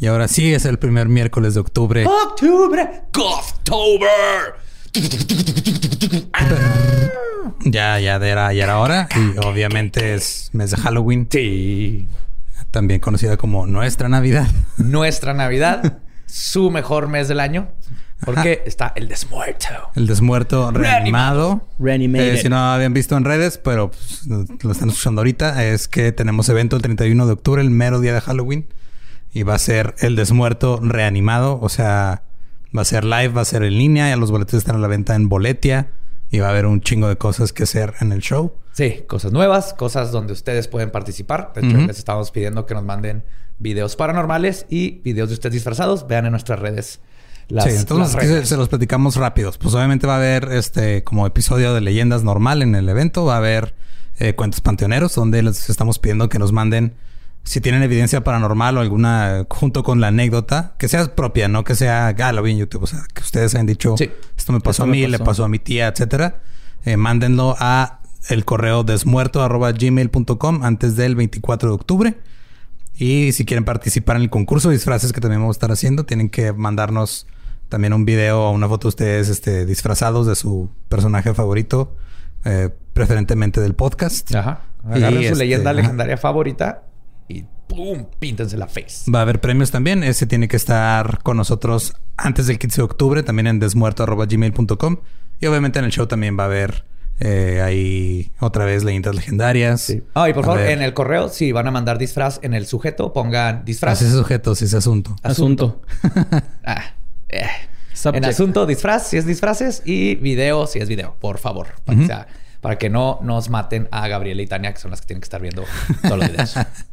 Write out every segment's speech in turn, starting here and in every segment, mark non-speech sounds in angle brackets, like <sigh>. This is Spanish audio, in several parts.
Y ahora sí es el primer miércoles de octubre. ¡Octubre! ¡October! Ya, ya era, ya era hora. Y obviamente es mes de Halloween. Sí. También conocida como nuestra Navidad. Nuestra Navidad, su mejor mes del año. Porque está el desmuerto. El desmuerto reanimado. Reanimated. Eh, si no habían visto en redes, pero pues, lo están escuchando ahorita, es que tenemos evento el 31 de octubre, el mero día de Halloween. Y va a ser el desmuerto reanimado. O sea, va a ser live, va a ser en línea. Ya los boletos están a la venta en Boletia. Y va a haber un chingo de cosas que hacer en el show. Sí, cosas nuevas, cosas donde ustedes pueden participar. De hecho, les estamos pidiendo que nos manden videos paranormales y videos de ustedes disfrazados. Vean en nuestras redes las, sí, entonces las se, se los platicamos rápidos. Pues obviamente va a haber este como episodio de leyendas normal en el evento. Va a haber eh, cuentos panteoneros donde les estamos pidiendo que nos manden si tienen evidencia paranormal o alguna junto con la anécdota que sea propia, no que sea ah, lo vi en YouTube. O sea, que ustedes hayan dicho Sí. esto me pasó Esto a mí, le pasó. a mi tía, etcétera. Eh, mándenlo a el correo desmuerto arroba gmail.com antes del 24 de octubre. Y si quieren participar en el concurso de disfraces que también vamos a estar haciendo, tienen que mandarnos también un video o una foto de ustedes este, disfrazados de su personaje favorito, eh, preferentemente del podcast. Ajá. Agarren Y, su este, leyenda ajá. legendaria favorita y ¡pum! Píntense la face. Va a haber premios también. Ese tiene que estar con nosotros antes del 15 de octubre, también en desmuerto.gmail.com. Y obviamente en el show también va a haber eh, ahí otra vez leyendas legendarias. Sí. Ah, y por A favor, ver. en el correo, si van a mandar disfraz en el sujeto, pongan disfraz. Ese sujeto, ese asunto. Asunto. <laughs> Ah, eh. Subject. En asunto, disfraz, si es disfraces, y video, si es video, por favor. Para, que, sea- para que no nos maten a Gabriela y Tania, que son las que tienen que estar viendo todos los videos. <laughs>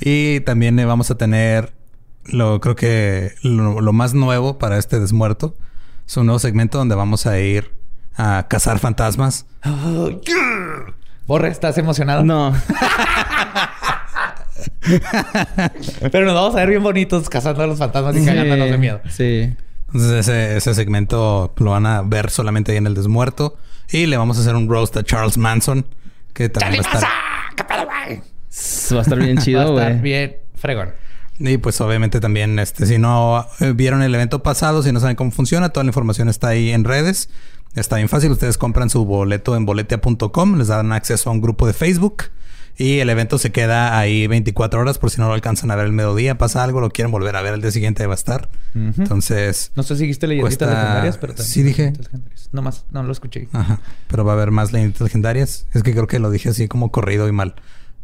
Y también eh, vamos a tener lo creo que lo, lo más nuevo para este desmuerto es un nuevo segmento donde vamos a ir a cazar fantasmas. Oh, yeah. Borre, ¿estás emocionado? No. <laughs> Pero nos vamos a ver bien bonitos cazando a los fantasmas y cagándonos de miedo. Sí. Entonces ese, ese segmento lo van a ver solamente ahí en el desmuerto. Y le vamos a hacer un roast a Charles Manson. Que también va a estar... Va a estar bien <laughs> Va a chido, estar bien fregón. Y pues obviamente también, este, si no eh, vieron el evento pasado, si no saben cómo funciona, toda la información está ahí en redes. Está bien fácil. Ustedes compran su boleto en boletia.com, les dan acceso a un grupo de Facebook y el evento se queda ahí 24 horas por si no lo alcanzan a ver el mediodía, pasa algo, lo quieren volver a ver el día siguiente va a estar. Entonces, No sé si dijiste leyenditas Cuesta- legendarias, pero también Sí, dije. leyenditas legendarias. No más, no lo escuché. Ajá. Pero va a haber más leyendas legendarias. Es que creo que lo dije así como corrido y mal.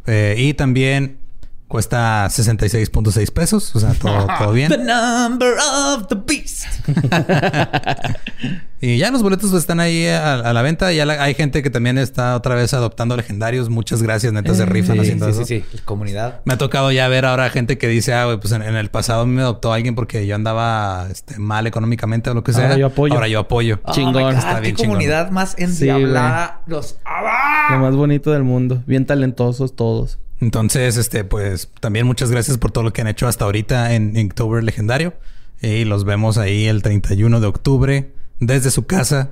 Eh, y también cuesta 66.6 pesos. O sea, todo, <laughs> todo bien. The number of the beast. <laughs> Y ya los boletos están ahí a, a la venta. Ya la- hay gente que también está otra vez adoptando legendarios. Muchas gracias, neta, se rifan Sí, haciendo sí, eso. sí, sí. Comunidad. Me ha tocado ya ver ahora gente que dice, ah, güey, pues en, en el pasado me adoptó alguien porque yo andaba este, mal económicamente o lo que sea. Ahora yo apoyo. Ahora yo apoyo. Chingón. Oh my God, Está bien qué chingón. comunidad más endiablada. Los... ¡Ah! Lo más bonito del mundo. Bien talentosos todos. Entonces, este, pues también muchas gracias por todo lo que han hecho hasta ahorita en Inktober Legendario. Y los vemos ahí el 31 de octubre desde su casa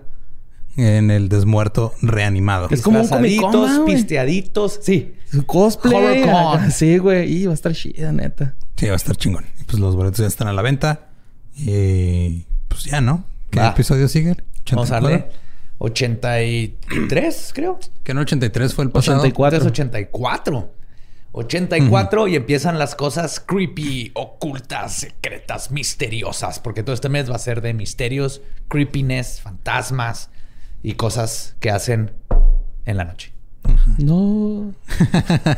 en el Desmuerto Reanimado. Es como un pisteaditos. Sí. Su cosplay. HorrorCon. Sí, güey. Y va a estar chida, neta. Sí, va a estar chingón. Y pues los boletos ya están a la venta. Y pues ya, ¿no? ¿Qué Va. episodio sigue? Vamos a 84. darle 83, creo. Que en 83 fue el pasado. 84. Entonces 84. 84 y empiezan las cosas creepy, ocultas, secretas, misteriosas. Porque todo este mes va a ser de misterios, creepiness, fantasmas y cosas que hacen en la noche. No.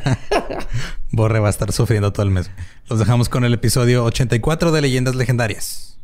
<laughs> Borre va a estar sufriendo todo el mes. Los dejamos con el episodio 84 de Leyendas Legendarias.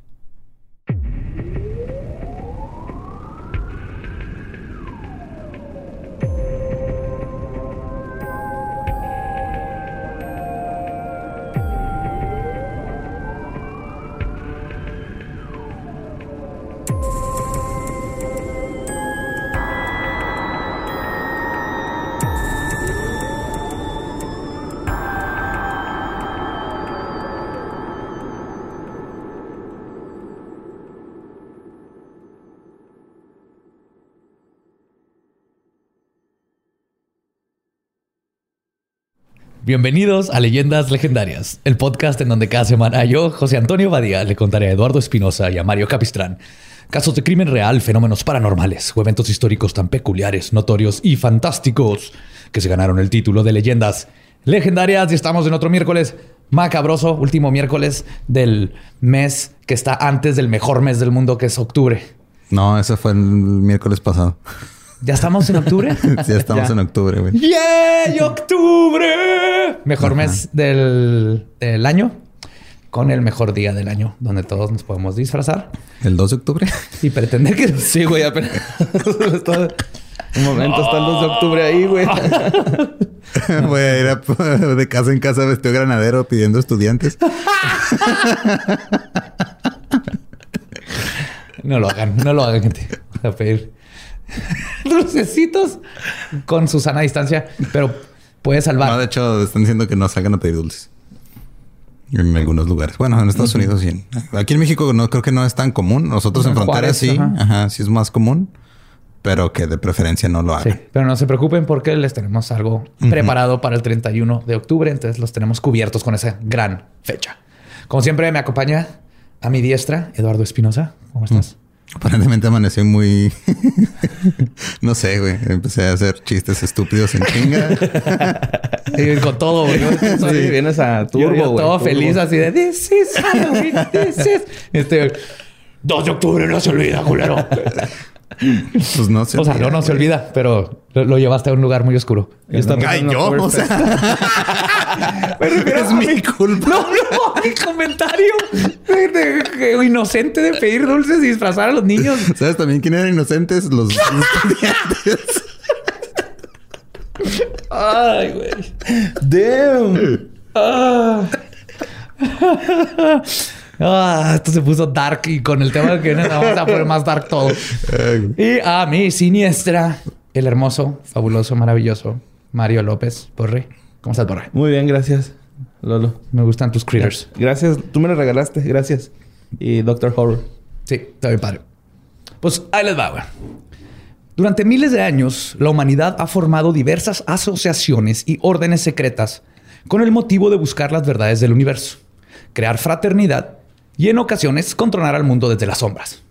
Bienvenidos a Leyendas Legendarias, el podcast en donde cada semana yo, José Antonio Badía, le contaré a Eduardo Espinosa y a Mario Capistrán casos de crimen real, fenómenos paranormales o eventos históricos tan peculiares, notorios y fantásticos que se ganaron el título de Leyendas Legendarias. Y estamos en otro miércoles macabroso, último miércoles del mes que está antes del mejor mes del mundo, que es octubre. No, ese fue el miércoles pasado. ¿Ya estamos en octubre? <laughs> ya estamos Ya. en octubre, güey. ¡Yay! ¡Octubre! Mejor mes del, del año. Con el mejor día del año, donde todos nos podemos disfrazar El 2 de octubre. y pretender que Sí, güey, apenas. <laughs> Un momento, está el 2 de octubre ahí, güey. <laughs> Voy a ir a- de casa en casa vestido granadero pidiendo estudiantes. No lo hagan, no lo hagan, gente. A pedir <laughs> dulcecitos con su sana distancia, pero puede salvar. No, de hecho, están diciendo que no salgan a pedir dulces. En algunos lugares. Bueno, en Estados Unidos sí. Aquí en México no creo que no es tan común. Nosotros en En fronteras Juárez, sí. ajá. Ajá. sí es más común. Pero que de preferencia no lo hagan. Sí, pero no se preocupen porque les tenemos algo preparado para el 31 de octubre. Entonces los tenemos cubiertos con esa gran fecha. Como siempre, me acompaña a mi diestra Eduardo Espinosa. ¿Cómo estás? Aparentemente amanecí muy... <laughs> no sé, güey. Empecé a hacer chistes estúpidos en chinga. Sí, con todo, güey. <laughs> Yo Sí, vienes a yo- turbo, yo güey. todo turbo. feliz así de This is Halloween, this is... <laughs> Este... 2 de octubre no se olvida, culero. <laughs> Pues no sé. O sea, no, no se olvida, pero lo, lo llevaste a un lugar muy oscuro. Yo estaba Ay, pensando yo, en o sea... <laughs> es mi culpa. No, no, mi comentario de, de- de- inocente de pedir dulces y disfrazar a los niños. ¿Sabes también quién eran inocentes? Los <laughs> estudiantes. Ay, güey. Damn. Ah. Ah, esto se puso dark y con el tema que viene vamos a poner más dark todo. Y a mi siniestra, el hermoso, fabuloso, maravilloso Mario López Borre. ¿Cómo estás, Borre? Muy bien, gracias, Lolo. Me gustan tus critters. Gracias. Tú me lo regalaste. Gracias. Y Doctor Horror. Sí, está bien padre. Pues ahí les va, güey. Durante miles de años, la humanidad ha formado diversas asociaciones y órdenes secretas con el motivo de buscar las verdades del universo, crear fraternidad y en ocasiones controlar al mundo desde las sombras.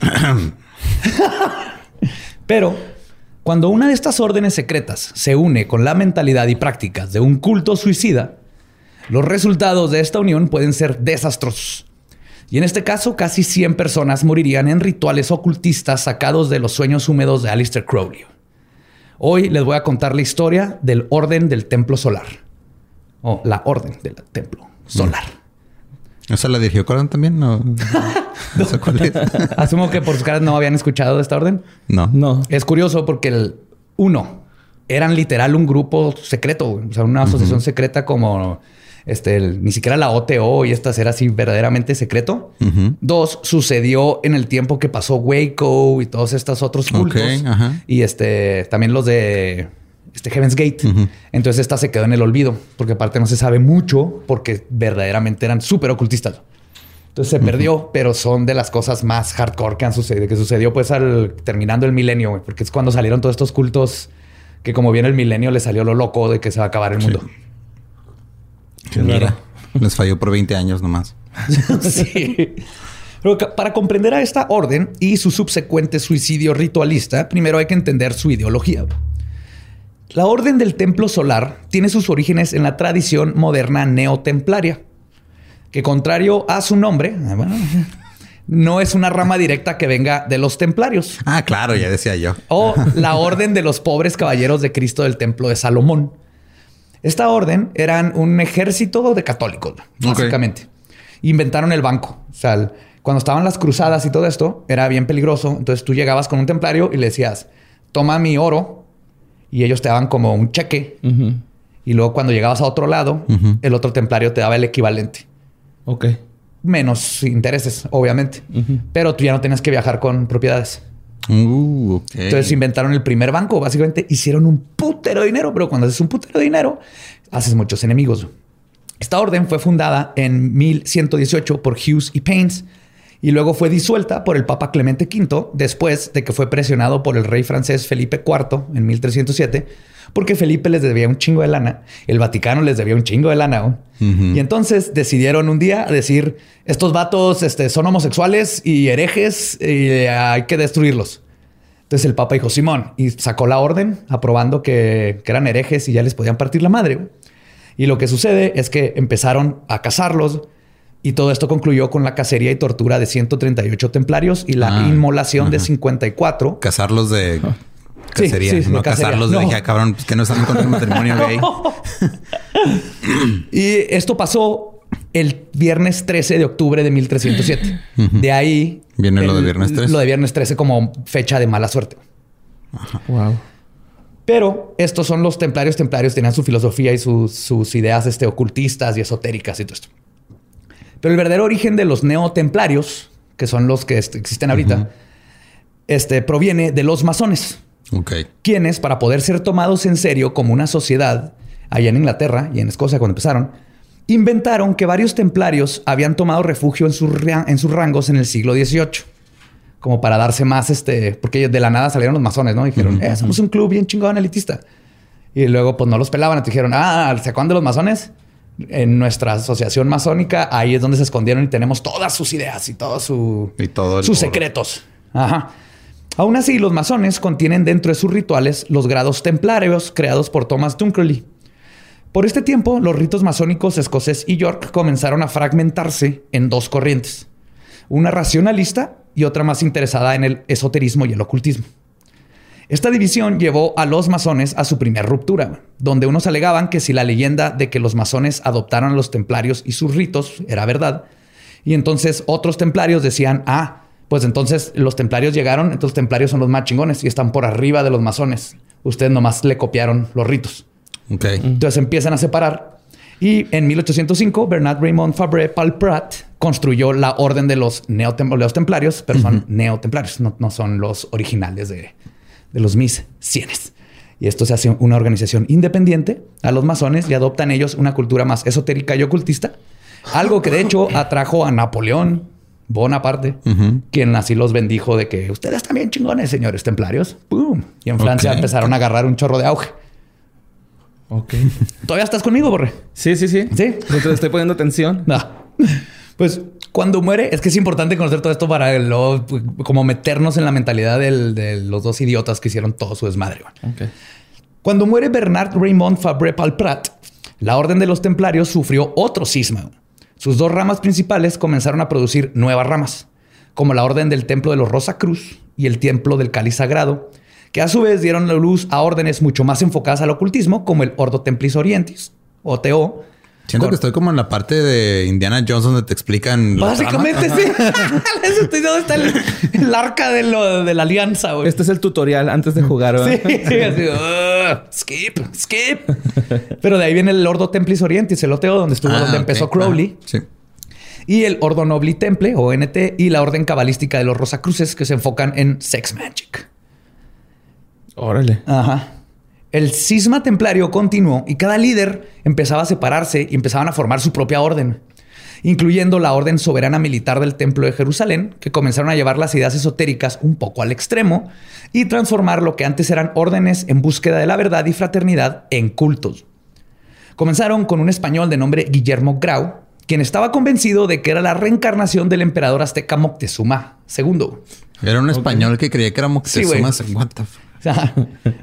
<coughs> Pero cuando una de estas órdenes secretas se une con la mentalidad y prácticas de un culto suicida, los resultados de esta unión pueden ser desastrosos. Y en este caso, casi 100 personas morirían en rituales ocultistas sacados de los sueños húmedos de Aleister Crowley. Hoy les voy a contar la historia del Orden del Templo Solar. O la Orden del Templo Solar. ¿Esa la dirigió Coran también? No. <laughs> no sé cuál es. <laughs> Asumo que por sus caras no habían escuchado de esta orden. No. No. Es curioso porque el uno eran literal un grupo secreto, o sea, una asociación secreta como este, el- ni siquiera la OTO y estas era así verdaderamente secreto. Dos, sucedió en el tiempo que pasó Waco y todos estos otros cultos. Ok, ajá. Y este, también los de este Heaven's Gate. Entonces esta se quedó en el olvido porque aparte no se sabe mucho porque verdaderamente eran súper ocultistas. Entonces se perdió, pero son de las cosas más hardcore que han sucedido, que sucedió pues al terminando el milenio, porque es cuando salieron todos estos cultos Que como viene el milenio, le salió lo loco de que se va a acabar el mundo. Mira, les falló por 20 años nomás. <laughs> sí. Pero para comprender a esta orden y su subsecuente suicidio ritualista, primero hay que entender su ideología. La Orden del Templo Solar tiene sus orígenes en la tradición moderna neotemplaria, que contrario a su nombre, bueno, <laughs> no es una rama directa que venga de los templarios Ah, claro, ya decía yo. o <laughs> la Orden de los Pobres Caballeros de Cristo del Templo de Salomón. Esta orden eran un ejército de católicos, básicamente. Inventaron el banco. O sea, el- cuando estaban las cruzadas y todo esto, era bien peligroso. Entonces tú llegabas con un templario y le decías, toma mi oro. Y ellos te daban como un cheque. Y luego cuando llegabas a otro lado, el otro templario te daba el equivalente. Ok. Menos intereses, obviamente. Pero tú ya no tenías que viajar con propiedades. Uh. Entonces inventaron el primer banco. Básicamente hicieron un putero de dinero, pero cuando haces un putero de dinero, haces muchos enemigos. Esta orden fue fundada en 1118 por Hughes y Paines y luego fue disuelta por el Papa Clemente V después de que fue presionado por el rey francés Felipe IV en 1307 porque Felipe les debía un chingo de lana, el Vaticano les debía un chingo de lana. Y entonces decidieron un día decir, estos vatos este, son homosexuales y herejes y eh, hay que destruirlos. Entonces el Papa dijo, Simón, y sacó la orden aprobando que, que eran herejes y ya les podían partir la madre. Y lo que sucede es que empezaron a cazarlos y todo esto concluyó con la cacería y tortura de 138 templarios y la Ah, inmolación de ajá. 54. Casarlos de cacería, sí, sí, no de cacería. casarlos de No. dije, "Ah, cabrón, pues que no están en contra del matrimonio gay. <laughs> Y esto pasó el viernes 13 de octubre de 1307. De ahí... Viene lo el- de viernes 13. Lo de viernes 13 como fecha de mala suerte. Wow. Pero estos son los templarios. Templarios tenían su filosofía y sus, sus ideas este, ocultistas y esotéricas y todo esto. Pero el verdadero origen de los neotemplarios, que son los que existen ahorita, este, proviene de los masones, Ok. quienes, para poder ser tomados en serio como una sociedad, allá en Inglaterra y en Escocia cuando empezaron, inventaron que varios templarios habían tomado refugio en, sus ria- en sus rangos en el siglo XVIII. Como para darse más, este, porque de la nada salieron los masones, ¿no? Dijeron, eh, somos un club bien chingón elitista. Y luego, pues no los pelaban. Entonces dijeron, ah, ¿se acuerdan de los masones? En nuestra asociación masónica, ahí es donde se escondieron y tenemos todas sus ideas y todo su, Y todo el sus oro. secretos. Ajá. Aún así, los masones contienen dentro de sus rituales los grados templarios creados por Thomas Dunkerley. Por este tiempo, los ritos masónicos escocés y York comenzaron a fragmentarse en dos corrientes. Una racionalista y otra más interesada en el esoterismo y el ocultismo. Esta división llevó a los masones a su primera ruptura, donde unos alegaban que si la leyenda de que los masones adoptaron a los templarios y sus ritos era verdad, y entonces otros templarios decían, ah, pues entonces los templarios llegaron, entonces los templarios son los más chingones y están por arriba de los masones. Ustedes nomás le copiaron los ritos. Ok. Entonces empiezan a separar. Y en 1805, Bernard Raymond Fabre Palprat construyó la orden de los, neotem- los templarios, pero son neotemplarios, no, no son los originales de, de los mis cienes. Y esto se hace una organización independiente a los masones y adoptan ellos una cultura más esotérica y ocultista. Algo que de hecho <laughs> atrajo a Napoleón Bonaparte, quien así los bendijo de que ustedes también chingones, señores templarios. Y en Francia empezaron a agarrar un chorro de auge. Ok. ¿Todavía estás conmigo, Borre? Sí, sí, sí. Sí. Te estoy poniendo atención. No. Pues cuando muere, es que es importante conocer todo esto para luego, pues, como meternos en la mentalidad del- de los dos idiotas que hicieron todo su desmadre. Cuando muere Bernard Raymond Fabre Palprat, la Orden de los Templarios sufrió otro cisma. Sus dos ramas principales comenzaron a producir nuevas ramas, como la Orden del Templo de los Rosa Cruz y el Templo del Cáliz Sagrado, que a su vez dieron la luz a órdenes mucho más enfocadas al ocultismo, como el Ordo Templis Orientis, o TO. Siento que estoy como en la parte de Indiana Jones donde te explican. la Básicamente trama. sí. <laughs> Estoy dónde está el, el arca de, lo- de la alianza, güey. Este es el tutorial antes de jugar, ¿verdad? Sí, así, "Ugh, skip, skip. Pero de ahí viene el Ordo Templis Orientis, el OTO, donde estuvo, Ah, donde empezó Crowley. Ah, sí. Y el Ordo Nobli Temple, o NT, y la Orden Cabalística de los Rosacruces, que se enfocan en Sex Magic. Órale. Ajá. El cisma templario continuó y cada líder empezaba a separarse y empezaban a formar su propia orden. incluyendo la Orden Soberana Militar del Templo de Jerusalén, que comenzaron a llevar las ideas esotéricas un poco al extremo y transformar lo que antes eran órdenes en búsqueda de la verdad y fraternidad en cultos. Comenzaron con un español de nombre Guillermo Grau, quien estaba convencido de que era la reencarnación del emperador azteca Moctezuma II. Era un español que creía que era Moctezuma. Sí, What the f- O sea,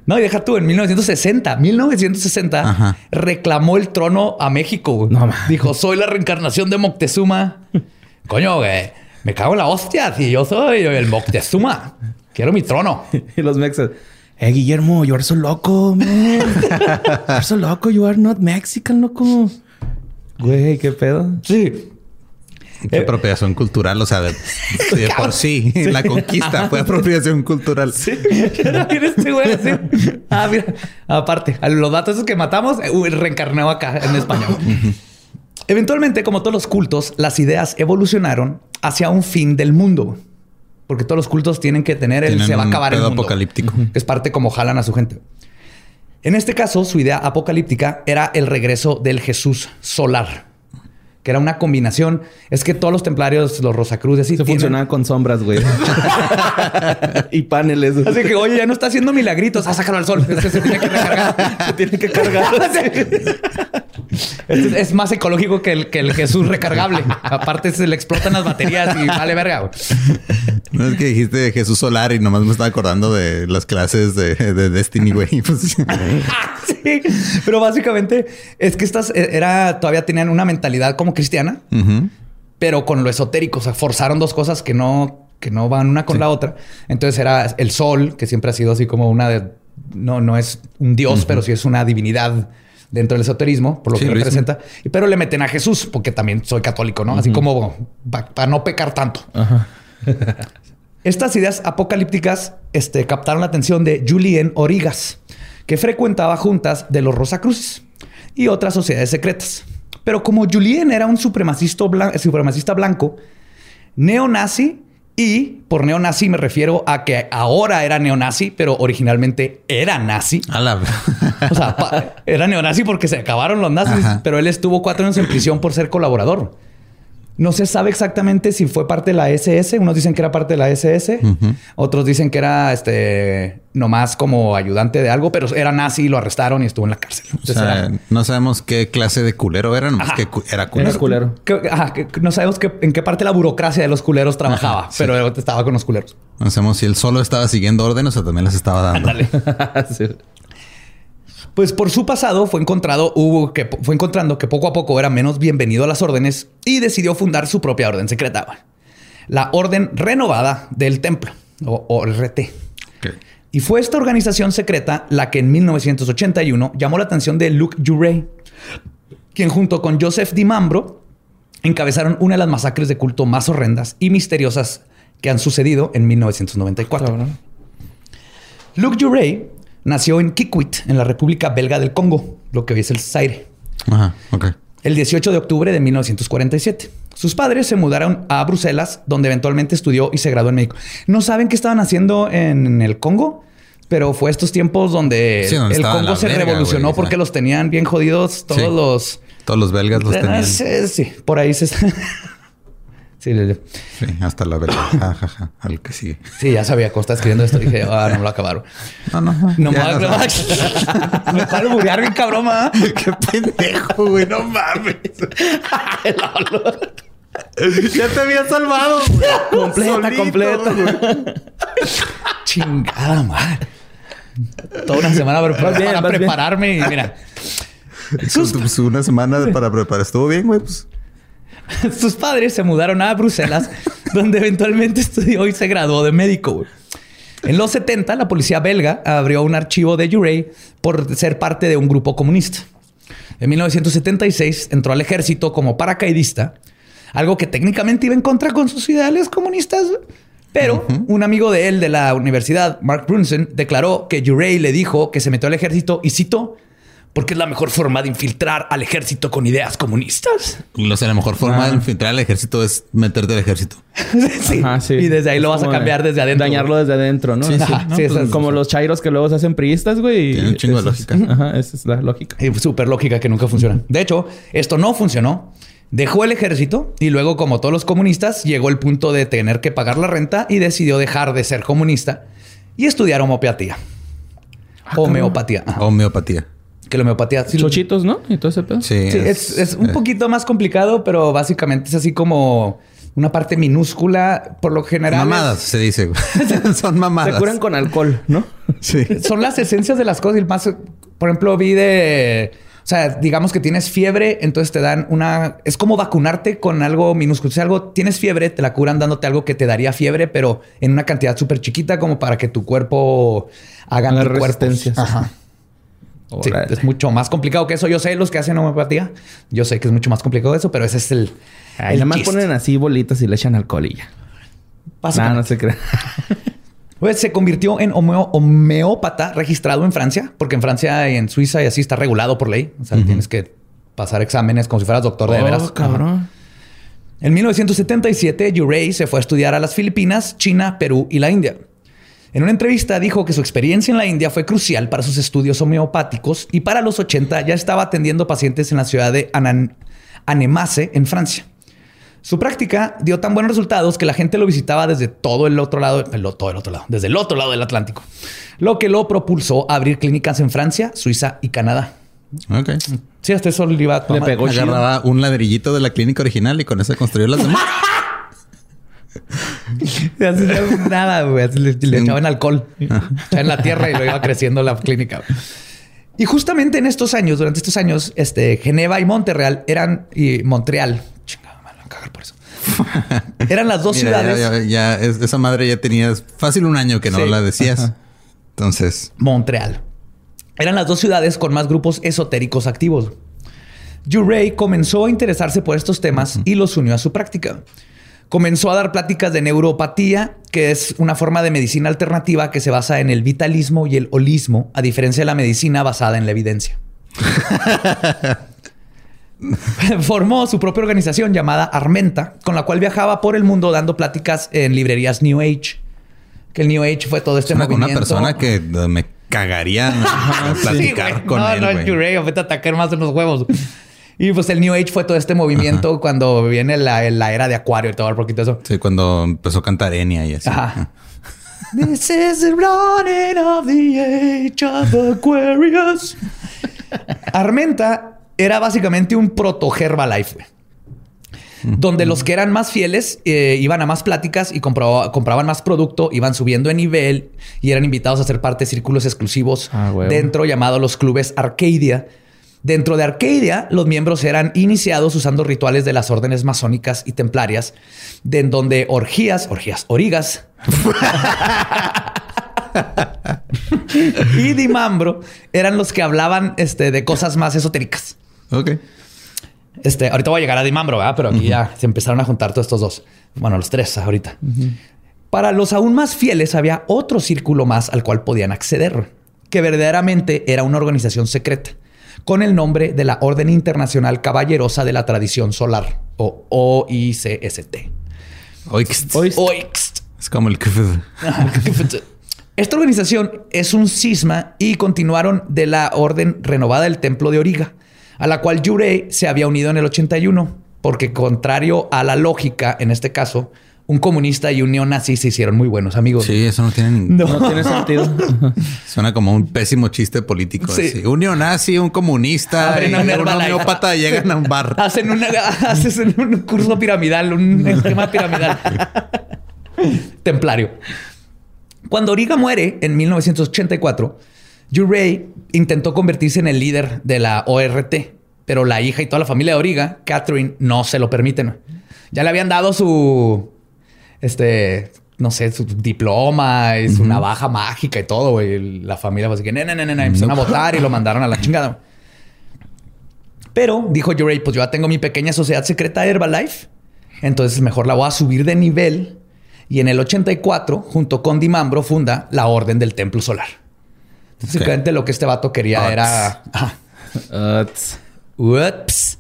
no, y deja tú, en 1960, 1960, Ajá. reclamó el trono a México. güey. No. Dijo, soy la reencarnación de Moctezuma. <laughs> Coño, güey, me cago en la hostia. Si yo soy el Moctezuma, quiero mi trono. <laughs> Y los mexas. Eh, Guillermo, you are so loco, man. <laughs> you are so loco. You are not Mexican, loco. Güey, qué pedo. Sí. Qué Eh, apropiación cultural, o sea, de, <laughs> de por sí, <laughs> la conquista fue apropiación cultural. Mira <laughs> este güey así. Ah, mira. Aparte, a los datos esos que matamos, eh, reencarnó acá en español. Eventualmente, como todos los cultos, las ideas evolucionaron hacia un fin del mundo. Porque todos los cultos tienen que tener el Tienen se va a acabar el mundo. apocalíptico. Es parte como jalan a su gente. En este caso, su idea apocalíptica era el regreso del Jesús solar, que era una combinación. Es que todos los templarios, los Rosacruces, sí Se tienen- funcionaba con sombras, güey. <laughs> y paneles. Así que, oye, ya no está haciendo milagritos. Ah, sácalo al sol. Es que se tiene que recargar. Se tiene que cargar. <laughs> Es, es más ecológico que el, que el Jesús recargable. Aparte, se le explotan las baterías y vale verga. güey. No es que dijiste Jesús Solar y nomás me estaba acordando de las clases de, de Destiny, güey. <laughs> Pues, Sí, pero básicamente es que estas eh, era todavía tenían una mentalidad como cristiana, pero con lo esotérico. O sea, forzaron dos cosas que no, que no van una con la otra. Entonces era el sol, que siempre ha sido así como una de. No, no es un dios, pero sí es una divinidad dentro del esoterismo, por lo Sí, que representa. Y pero le meten a Jesús, porque también soy católico, ¿no? Así como para no pecar tanto. Ajá. <laughs> Estas ideas apocalípticas este, captaron la atención de Julien Origas, que frecuentaba juntas de los Rosacruces y otras sociedades secretas. Pero como Julien era un supremacista, blan- supremacista blanco, neonazi, y por neonazi me refiero a que ahora era neonazi, pero originalmente era nazi. A la... O sea, era neonazi porque se acabaron los nazis, Ajá. pero él estuvo cuatro años en prisión por ser colaborador. No se sabe exactamente si fue parte de la SS. Unos dicen que era parte de la SS. Otros dicen que era este nomás como ayudante de algo, pero era nazi y lo arrestaron y estuvo en la cárcel. O sea, era- no sabemos qué clase de culero era, nomás Ajá. que cu- era culero. Era culero. que- ajá, que no sabemos que- en qué parte de la burocracia de los culeros trabajaba, Ajá, sí. pero estaba con los culeros. No sabemos si él solo estaba siguiendo órdenes o también las estaba dando. Ándale. <laughs> Sí. Pues por su pasado fue encontrado, hubo que fue encontrando que poco a poco era menos bienvenido a las órdenes y decidió fundar su propia orden secreta, la Orden Renovada del Templo o, o RT. Y fue esta organización secreta la que en 1981 llamó la atención de Luke Jurey, quien junto con Joseph Di Mambro encabezaron una de las masacres de culto más horrendas y misteriosas que han sucedido en 1994. Cabrón. Luke Jurey nació en Kikwit, en la República Belga del Congo, lo que hoy es el Zaire, Ajá, ok. el 18 de octubre de 1947. Sus padres se mudaron a Bruselas, donde eventualmente estudió y se graduó en médico. No saben qué estaban haciendo en el Congo, pero fue estos tiempos donde, Sí, el Congo se verga, revolucionó porque los tenían bien jodidos todos Sí. los... Todos los belgas los tenían. Sí, sí, por ahí se... <laughs> sí, le- le- Sí, hasta la. Ja, ja, ja. Al que sigue. sí, ya sabía cómo estaba escribiendo esto. Dije, ah, no me lo acabaron. No, no. No voy a grabar. Me está a alburear bien cabrón, ¿ah? <laughs> Qué pendejo, güey. No mames. ya te había salvado, güey. Completa, Solito, completa. güey. Chingada madre. Toda una semana para, Vas bien, para vas bien. prepararme y mira. Pues una semana para preparar. Estuvo bien, güey. Pues. <laughs> sus padres se mudaron a Bruselas, <laughs> donde eventualmente estudió y se graduó de médico. güey. En los 70, la policía belga abrió un archivo de Jurey por ser parte de un grupo comunista. En 1976 entró al ejército como paracaidista, algo que técnicamente iba en contra con sus ideales comunistas. Pero un amigo de él de la universidad, Mark Brunson, declaró que Jurey le dijo que se metió al ejército y citó, porque es la mejor forma de infiltrar al ejército con ideas comunistas. O sea, la mejor forma Ah. de infiltrar al ejército es meterte al ejército. <laughs> sí. Ajá, sí. Y desde ahí Es lo vas a cambiar de desde adentro. Dañarlo desde adentro, ¿no? Sí, ajá, ¿no? sí, Pues eso es- como los chairos que luego se hacen priistas, güey. Tiene un chingo de eso es- lógica. Ajá, esa es la lógica. Y súper lógica que nunca funciona. De hecho, esto no funcionó Dejó el ejército y luego, como todos los comunistas, llegó el punto de tener que pagar la renta y decidió dejar de ser comunista y estudiar homeopatía. homeopatía. ajá. Homeopatía. Que la homeopatía... sí, Chochitos, ¿no? Y todo ese pedo. Sí. Sí, es, es un eh, poquito más complicado, pero básicamente es así como una parte minúscula. Por lo general. Mamadas, es- se dice. <laughs> Son mamadas. Se curan con alcohol, ¿no? <laughs> Sí. son las esencias de las cosas. Y más, por ejemplo, vi de. O sea, digamos que tienes fiebre, entonces te dan una. Es como vacunarte con algo minúsculo. Si algo tienes fiebre, te la curan dándote algo que te daría fiebre, pero en una cantidad súper chiquita, como para que tu cuerpo haga anticuerpos. resistencias. Ajá. Sí, es mucho más complicado que eso. Yo sé los que hacen homeopatía. Yo sé que es mucho más complicado eso, pero ese es el. Ahí el nada más ponen así bolitas y le echan alcohol y ya. No, Básicamente. no se cree. <laughs> Pues se convirtió en homeo- homeópata registrado en Francia, porque en Francia y en Suiza y así está regulado por ley. O sea, tienes que pasar exámenes como si fueras doctor de Oh, veras. Cabrón. En 1977, Urey se fue a estudiar a las Filipinas, China, Perú y la India. En una entrevista dijo que su experiencia en la India fue crucial para sus estudios homeopáticos y para los 80 ya estaba atendiendo pacientes en la ciudad de Anan- Annemasse, en Francia. Su práctica dio tan buenos resultados que la gente lo visitaba desde todo el otro lado, el, todo el otro lado, desde el otro lado del Atlántico, lo que lo propulsó a abrir clínicas en Francia, Suiza y Canadá. Ok. Sí, hasta eso le iba a Le pegó. Agarraba un ladrillito de la clínica original y con eso construyó las demás. <laughs> <laughs> Así no, nada, güey. Así Le, le echaban alcohol. Echaban la tierra y lo iba creciendo la clínica. Y justamente en estos años, durante estos años, este, Geneva y Montreal eran... Y Montreal. Chingada, me van a cagar por eso. <laughs> Eran las dos Mira, ciudades... ya, ya- ya es- esa madre ya tenía fácil un año que no Sí. la decías. Ajá. Entonces, Montreal. Eran las dos ciudades con más grupos esotéricos activos. Urey comenzó a interesarse por estos temas y los unió a su práctica. Comenzó a dar pláticas de neuropatía, que es una forma de medicina alternativa que se basa en el vitalismo y el holismo, a diferencia de la medicina basada en la evidencia. <laughs> Formó su propia organización llamada Armenta, con la cual viajaba por el mundo dando pláticas en librerías New Age. Que el New Age fue todo este suena con una movimiento. persona que eh, me cagaría <laughs> platicar güey. con no, él. No. Urey, vete a atacar más en los huevos. Y pues el New Age fue todo este movimiento cuando viene la, la era de Acuario y todo el poquito eso. Sí, cuando empezó a cantar Enya y así. Ajá. This is the running of the age of Aquarius. Armenta era básicamente un proto Herbalife, güey. Donde los que eran más fieles eh, iban a más pláticas y compraba- compraban más producto, iban subiendo de nivel y eran invitados a ser parte de círculos exclusivos Ah, dentro llamados los clubes Arcadia. Dentro de Arcadia, los miembros eran iniciados usando rituales de las órdenes masónicas y templarias, de en donde orgías, orgías, origas <laughs> y Dimambro eran los que hablaban este, de cosas más esotéricas. Ok. Este, ahorita voy a llegar a Dimambro, ¿verdad? Pero aquí ya se empezaron a juntar todos estos dos. Bueno, los tres ahorita. Para los aún más fieles había otro círculo más al cual podían acceder, que verdaderamente era una organización secreta, con el nombre de la Orden Internacional Caballerosa de la Tradición Solar, o OICST. Oixt. Hoy OICST. Es como el kfd. Esta organización es un cisma y continuaron de la orden renovada del Templo de Origa, a la cual Yurei se había unido en el 81, porque contrario a la lógica, en este caso, un comunista y un neonazi se hicieron muy buenos amigos. Sí, eso no tiene ni- no tiene sentido. <laughs> Suena como un pésimo chiste político. Sí. así. Un neonazi, un comunista Abren y un homeópata llegan a un bar. <laughs> Hacen, una, hacen un curso piramidal, un <laughs> esquema piramidal. Templario. Cuando Origa muere en 1984, Urey intentó convertirse en el líder de la ORT, pero la hija y toda la familia de Origa, Catherine, no se lo permiten. Ya le habían dado su, este, no sé, su diploma y su navaja mágica y todo, güey. La familia pues, que, no, no, no, no, no", empezaron a votar y lo mandaron a la chingada. Pero dijo Urey, pues yo ya tengo mi pequeña sociedad secreta Herbalife. Entonces mejor la voy a subir de nivel. Y en el 84, junto con Dimambro, funda la Orden del Templo Solar. Entonces, Ok. Básicamente lo que este vato quería Uts. era... Ajá. Ah. <laughs> Ups.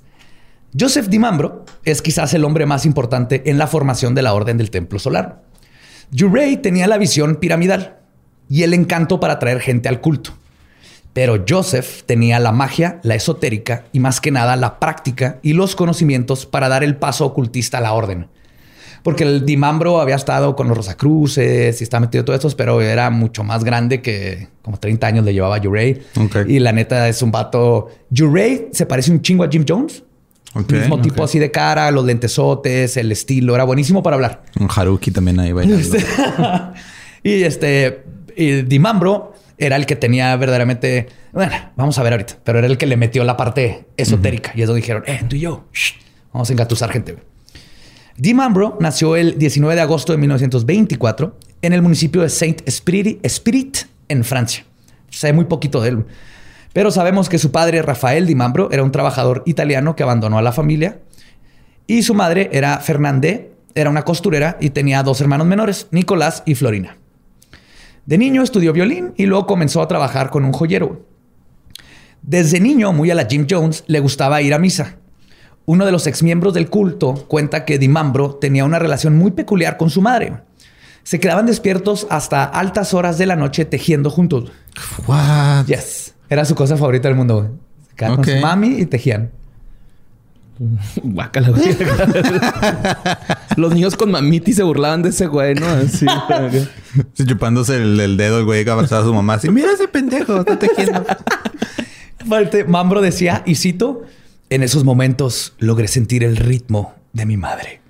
Joseph Dimambro es quizás el hombre más importante en la formación de la Orden del Templo Solar. Urey tenía la visión piramidal y el encanto para atraer gente al culto. Pero Joseph tenía la magia, la esotérica y más que nada la práctica y los conocimientos para dar el paso ocultista a la orden. Porque el Dimambro había estado con los Rosacruces y estaba metido en todo eso, pero era mucho más grande que como 30 años le llevaba. Ok. Y la neta es un vato. Yurei se parece un chingo a Jim Jones. Ok, Mismo tipo así de cara, los lentesotes, el estilo. Era buenísimo para hablar. Un Haruki también ahí bailando. <laughs> y este y Dimambro era el que tenía verdaderamente. Bueno, vamos a ver ahorita, pero era el que le metió la parte esotérica. Y es donde dijeron, eh, tú y yo, shh, vamos a engatusar gente. güey". Dimambro nació el 19 de agosto de 1924 en el municipio de Saint Spirit, Spirit en Francia. Sé muy poquito de él. Pero sabemos que su padre, Rafael Dimambro, era un trabajador italiano que abandonó a la familia. Y su madre era Fernande, era una costurera y tenía dos hermanos menores, Nicolás y Florina. De niño estudió violín y luego comenzó a trabajar con un joyero. Desde niño, muy a la Jim Jones, le gustaba ir a misa. Uno de los exmiembros del culto cuenta que Dimambro tenía una relación muy peculiar con su madre. Se quedaban despiertos hasta altas horas de la noche tejiendo juntos. What? Yes. Era su cosa favorita del mundo. güey. Se quedaban con su mami y tejían. <laughs> Guácala, güey. <laughs> Los niños con mamiti se burlaban de ese güey, ¿no? Así. Sí, chupándose el, el dedo el güey que abrazaba a su mamá. Así, mira ese pendejo, está tejiendo. Mambro decía, y cito, en esos momentos logré sentir el ritmo de mi madre.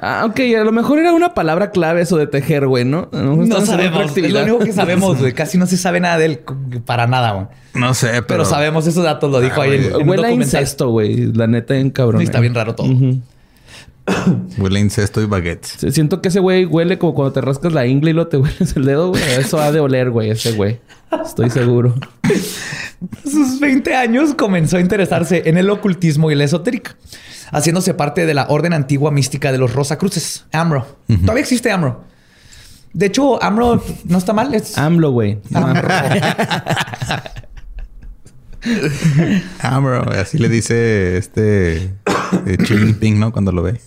Ah, ok. A lo mejor era una palabra clave eso de tejer, güey, ¿no? No sabemos, es lo único que sabemos, güey. Casi no se sabe nada de él para nada, güey. No sé, pero... Pero, sabemos esos datos, lo dijo Ah, ahí Huele a incesto, güey. La neta, en cabrón. Sí, está bien raro todo. <coughs> Huele a incesto y baguettes. Siento que ese güey huele como cuando te rascas la ingle y lo te hueles el dedo, güey. Eso ha de oler, güey, ese güey. Estoy seguro. A <laughs> sus 20 años comenzó a interesarse en el ocultismo y la esotérica, haciéndose parte de la orden antigua mística de los Rosacruces, AMRO. Todavía existe AMRO. De hecho, AMRO no está mal. Es AMLO, güey. Ah, bro. <laughs> Así le dice este... eh, Xi Jinping, ¿no? Cuando lo ve.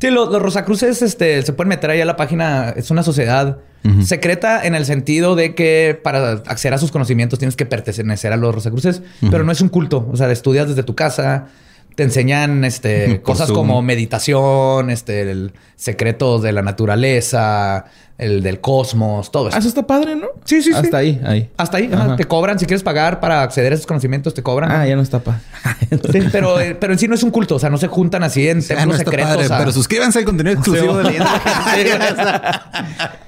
Sí, los, los Rosacruces este, se pueden meter ahí a la página. Es una sociedad secreta en el sentido de que para acceder a sus conocimientos tienes que pertenecer a los Rosacruces, pero no es un culto. O sea, estudias desde tu casa, te enseñan este, <laughs> cosas Zoom. como meditación, este, el secretos de la naturaleza, el del cosmos, todo eso. Ah, eso está padre, ¿no? Sí, sí, sí. Hasta ahí, ahí. Hasta ahí, ajá. Te cobran. Si quieres pagar para acceder a esos conocimientos, te cobran. Ah, ya no está padre. <laughs> Sí, pero, eh, pero en sí no es un culto. O sea, no se juntan así en Ah, templos no está secretos. padre, a- pero suscríbanse al contenido exclusivo de Leyenda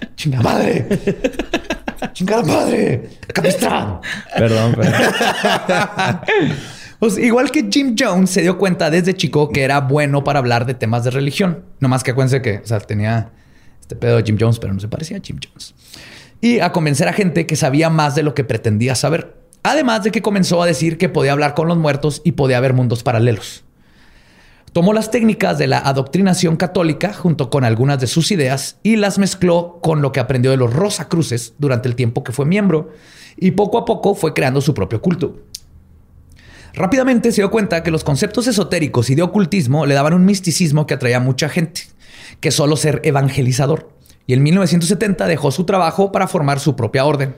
<laughs> Chinga madre. Chingada madre. Capistrán. Perdón, perdón. Pues, igual que Jim Jones se dio cuenta desde chico que era bueno para hablar de temas de religión. No más que acuérdense que, tenía este pedo de Jim Jones, pero no se parecía a Jim Jones. Y a convencer a gente que sabía más de lo que pretendía saber. Además de que comenzó a decir que podía hablar con los muertos y podía haber mundos paralelos. Tomó las técnicas de la adoctrinación católica junto con algunas de sus ideas y las mezcló con lo que aprendió de los Rosacruces durante el tiempo que fue miembro y poco a poco fue creando su propio culto. Rápidamente se dio cuenta que los conceptos esotéricos y de ocultismo le daban un misticismo que atraía a mucha gente, que solo ser evangelizador. Y en 1970 dejó su trabajo para formar su propia orden,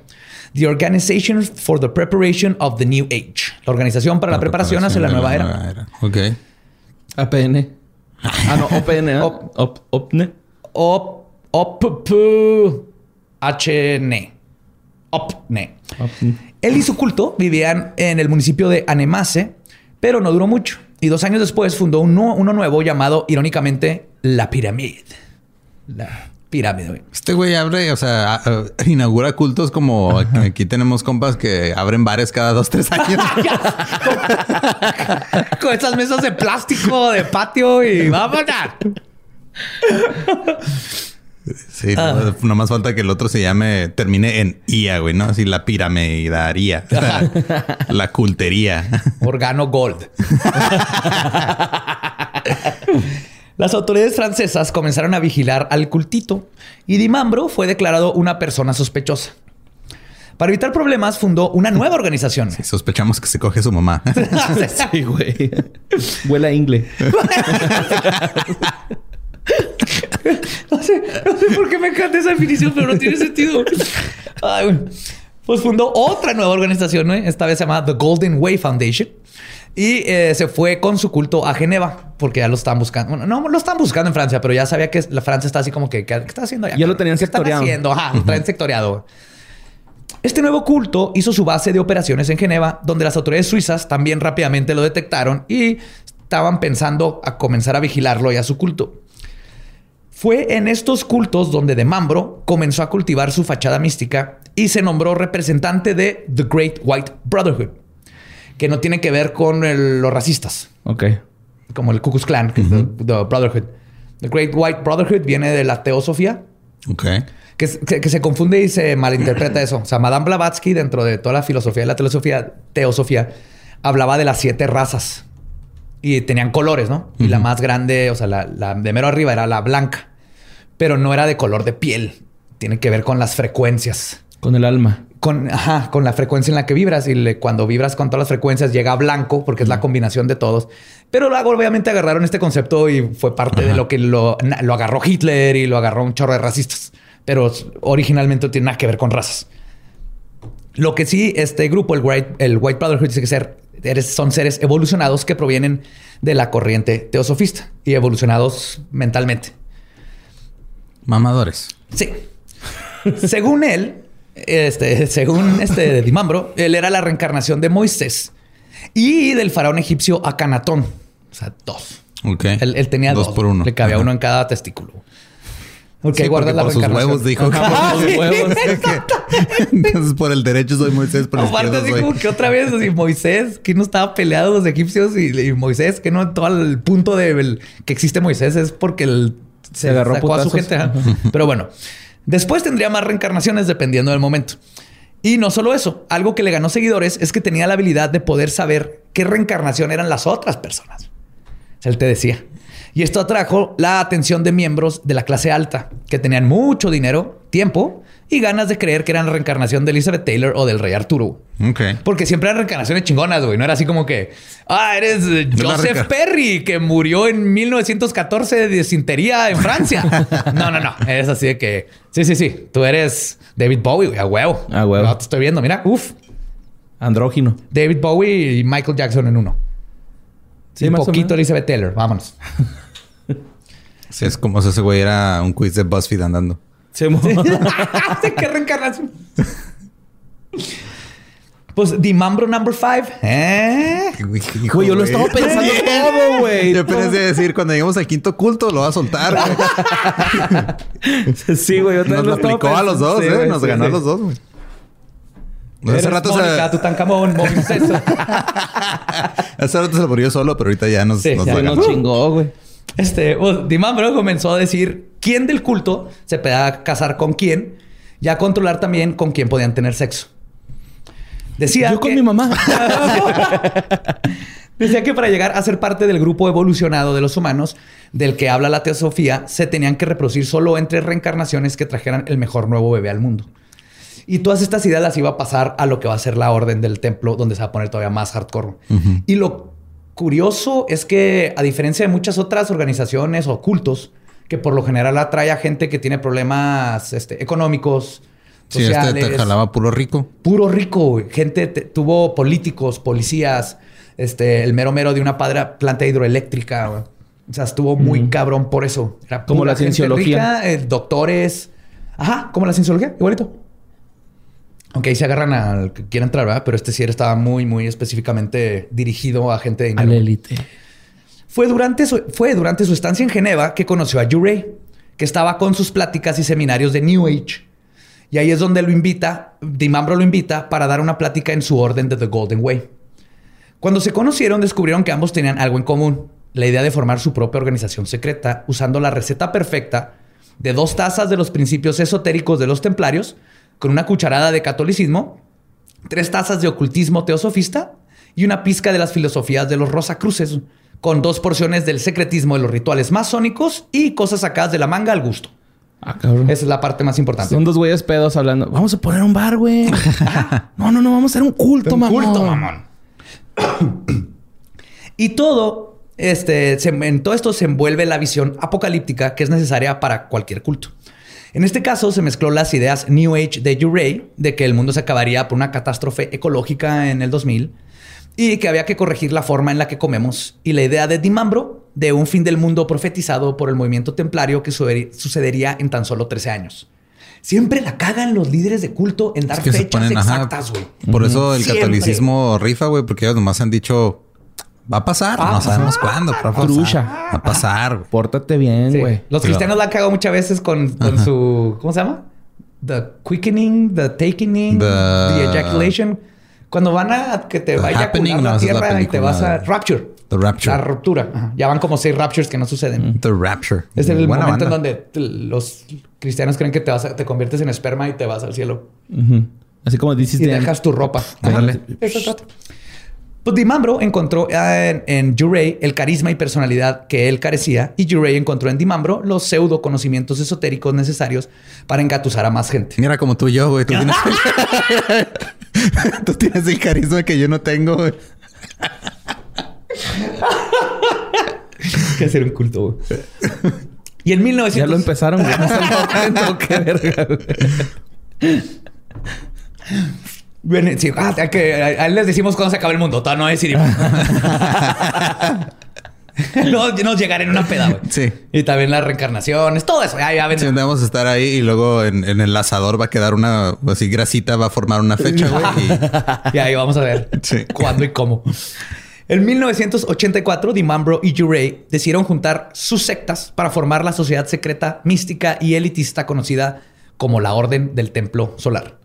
The Organization for the Preparation of the New Age, la organización para la, preparación hacia la nueva era. Ok. APN. Ah, no, OPN. ¿eh? Op- Op- OPNE. Op, op, HN. OPNE. Él y su culto vivían en el municipio de Anemase, pero no duró mucho. Y dos años después fundó uno, uno nuevo llamado, irónicamente, La Pirámide. La pirámide. güey. Este güey abre, o sea, inaugura cultos como aquí tenemos compas que abren bares cada dos, tres años. <laughs> Con esas mesas de plástico, de patio y vámonos. Sí, no, no más falta que el otro se llame, termine en IA, güey, ¿no? Así la piramidaría, la, <laughs> la cultería. Organo Gold. <laughs> Las autoridades francesas comenzaron a vigilar al cultito y Dimambro fue declarado una persona sospechosa. Para evitar problemas, fundó una nueva organización. Sí, sospechamos que se coge a su mamá. <laughs> Sí, güey. Huele a ingle. No, sé, no sé por qué me encanta esa definición, pero no tiene sentido. Ay, bueno. Pues fundó otra nueva organización, ¿no? esta vez se llama The Golden Way Foundation. Y eh, se fue con su culto a Geneva, porque ya lo estaban buscando. Bueno, no lo estaban buscando en Francia, pero ya sabía que la Francia está así como que, ¿qué, está haciendo allá? Ya lo tenían ¿Qué están sectoriado. haciendo? Ajá, lo traen sectoriado. Este nuevo culto hizo su base de operaciones en Geneva, donde las autoridades suizas también rápidamente lo detectaron y estaban pensando a comenzar a vigilarlo y a su culto. Fue en estos cultos donde De Mambro comenzó a cultivar su fachada mística y se nombró representante de The Great White Brotherhood, que no tiene que ver con el- los racistas, Ok. como el Ku Klux Klan, the, the Brotherhood. The Great White Brotherhood viene de la teosofía, Ok. que, se- que- que se confunde y se malinterpreta eso. O sea, Madame Blavatsky, dentro de toda la filosofía de la teosofía, teosofía hablaba de las siete razas y tenían colores, ¿no? Y la más grande, o sea, la, la de mero arriba era la blanca, pero no era de color de piel. Tiene que ver con las frecuencias. Con el alma. Con, ajá, con la frecuencia en la que vibras. Y le- cuando vibras con todas las frecuencias llega a blanco, porque es la combinación de todos. Pero luego obviamente agarraron este concepto y fue parte de lo que lo, agarró Hitler y lo agarró un chorro de racistas. Pero originalmente no tiene nada que ver con razas. Lo que sí, este grupo, el White, el White Brotherhood, dice que ser, eres- son seres evolucionados que provienen de la corriente teosofista y evolucionados mentalmente. Mamadores. Sí. según él, este, según este Dimambro, él era la reencarnación de Moisés y del faraón egipcio Akanatón. O sea, dos. Ok. Él, él tenía dos. Dos por uno. Le cabía Ajá. uno en cada testículo. Ok, Sí, guarda porque la por sus reencarnación. huevos dijo. Ajá, por <laughs> sí. sus huevos. <laughs> Entonces, por el derecho soy Moisés, por el Aparte, así soy... como que otra vez, así, Moisés, que no estaba peleado los egipcios y, y Moisés, que no todo el punto de el- que existe Moisés es porque él se, agarró a sacó a su gente. Pero bueno, después tendría más reencarnaciones dependiendo del momento. Y no solo eso, algo que le ganó seguidores es que tenía la habilidad de poder saber qué reencarnación eran las otras personas. Él te decía. Y esto atrajo la atención de miembros de la clase alta, que tenían mucho dinero, tiempo y ganas de creer que eran la reencarnación de Elizabeth Taylor o del rey Arturo. Ok. Porque siempre eran reencarnaciones chingonas, güey. No era así como que, ah, eres Joseph Perry, que murió en 1914 de disentería en Francia. <laughs> no, no, no. Es así de que, sí, sí, sí. Tú eres David Bowie, güey, a huevo. A huevo. No, te estoy viendo, mira, uf. Andrógino. David Bowie y Michael Jackson en uno. Sí, y más o poquito. Elizabeth Taylor. Vámonos. Sí, es como si ese güey era un quiz de BuzzFeed andando. Se <laughs> <laughs> ¿Qué reencarnación? Pues Dimambro number five. ¿Eh? Hijo, Güey, yo lo estaba pensando <laughs> todo, güey. Yo iba a decir, cuando lleguemos al quinto culto, lo va a soltar. güey. Sí, güey. yo Nos lo aplicó a los dos, Sí, ¿eh? güey, Nos sí, ganó a los dos, güey. Eres Hace rato, Mónica, se, Tutankamón, <laughs> hace rato se lo murió solo, pero ahorita ya nos, Sí, nos ya nos chingó, güey. Este, pues, Dimambro comenzó a decir quién del culto se podía casar con quién y a controlar también con quién podían tener sexo. Decía Yo con que- mi mamá. <laughs> Decía que para llegar a ser parte del grupo evolucionado de los humanos del que habla la teosofía, se tenían que reproducir solo entre reencarnaciones que trajeran el mejor nuevo bebé al mundo. Y todas estas ideas las iba a pasar a lo que va a ser la orden del templo, donde se va a poner todavía más hardcore. Y lo curioso es que, a diferencia de muchas otras organizaciones o cultos, que por lo general atrae a gente que tiene problemas este, económicos, Sí, este sociales, te jalaba puro rico. puro rico. Gente te- tuvo políticos, policías, este, el mero mero de una padra, planta hidroeléctrica. O sea, estuvo muy cabrón por eso. Era Como la cienciología. rica, eh, doctores. Ajá, como la cienciología, igualito. Aunque ahí se agarran al que quiera entrar, ¿verdad? Pero este sí estaba muy, muy específicamente dirigido a gente de A dinero. la élite. Fue durante, su, fue durante su estancia en Geneva que conoció a Jurey, que estaba con sus pláticas y seminarios de New Age. Y ahí es donde lo invita, Dimambro lo invita para dar una plática en su orden de The Golden Way. Cuando se conocieron, descubrieron que ambos tenían algo en común: la idea de formar su propia organización secreta usando la receta perfecta de dos tazas de los principios esotéricos de los templarios, con una cucharada de catolicismo, tres tazas de ocultismo teosofista y una pizca de las filosofías de los Rosacruces, con dos porciones del secretismo de los rituales masónicos y cosas sacadas de la manga al gusto. Ah, cabrón. Esa es la parte más importante. Son dos güeyes pedos hablando. Vamos a poner un bar, güey. <laughs> no, no, no. Vamos a hacer un culto, Un mamón. culto, mamón. <coughs> y todo este, se- en todo esto se envuelve la visión apocalíptica que es necesaria para cualquier culto. En este caso se mezcló las ideas New Age de Urey, de que el mundo se acabaría por una catástrofe ecológica en el 2000 y que había que corregir la forma en la que comemos, y la idea de Dimambro de un fin del mundo profetizado por el movimiento templario que suceder- sucedería en tan solo 13 años. Siempre la cagan los líderes de culto en dar Es que se fechas ponen, exactas, güey. Por eso el Siempre. catolicismo rifa, güey, porque ellos nomás han dicho, va a pasar, Va a no sabemos cuándo, pero va a pasar. Va a pasar. güey. Pórtate bien, Sí. güey. Los cristianos la han cagado muchas veces con, con su. ¿Cómo se llama? The quickening, the takening, The- the, ejaculation. Cuando van a que te The va a la es la tierra y te vas a. Rapture. The rapture. La ruptura. Ajá. Ya van como seis raptures que no suceden. The Rapture. Es el Buena momento banda. en donde los cristianos creen que te, vas a- te conviertes en esperma y te vas al cielo. Ujú. Así como dices Y dejas tu ropa. Ajá. Órale. Eso trata. Pues Dimambro encontró eh, en, en el carisma y personalidad que él carecía y Urey encontró en Dimambro los pseudo conocimientos esotéricos necesarios para engatusar a más gente. Mira como tú y yo, güey. Tú tienes, <laughs> <laughs> tú tienes el carisma que yo no tengo, güey. que hacer un culto. güey. Y en 1900... Ya lo empezaron, güey. <laughs> No están contento, qué verga, güey. Bueno, sí, ah, que, a, a él les decimos cuándo se acaba el mundo. Todavía no decidimos. <laughs> no, nos llegará en una peda, güey. Sí. Y también las reencarnaciones, todo eso. Ya, ya Sí, vendrá. vamos a estar ahí y luego en, en el asador va a quedar una así grasita, va a formar una fecha, güey. y- <laughs> Y ahí vamos a ver Sí. cuándo y cómo. En 1984, Dimambro y Urey decidieron juntar sus sectas para formar la sociedad secreta, mística y elitista conocida como la Orden del Templo Solar.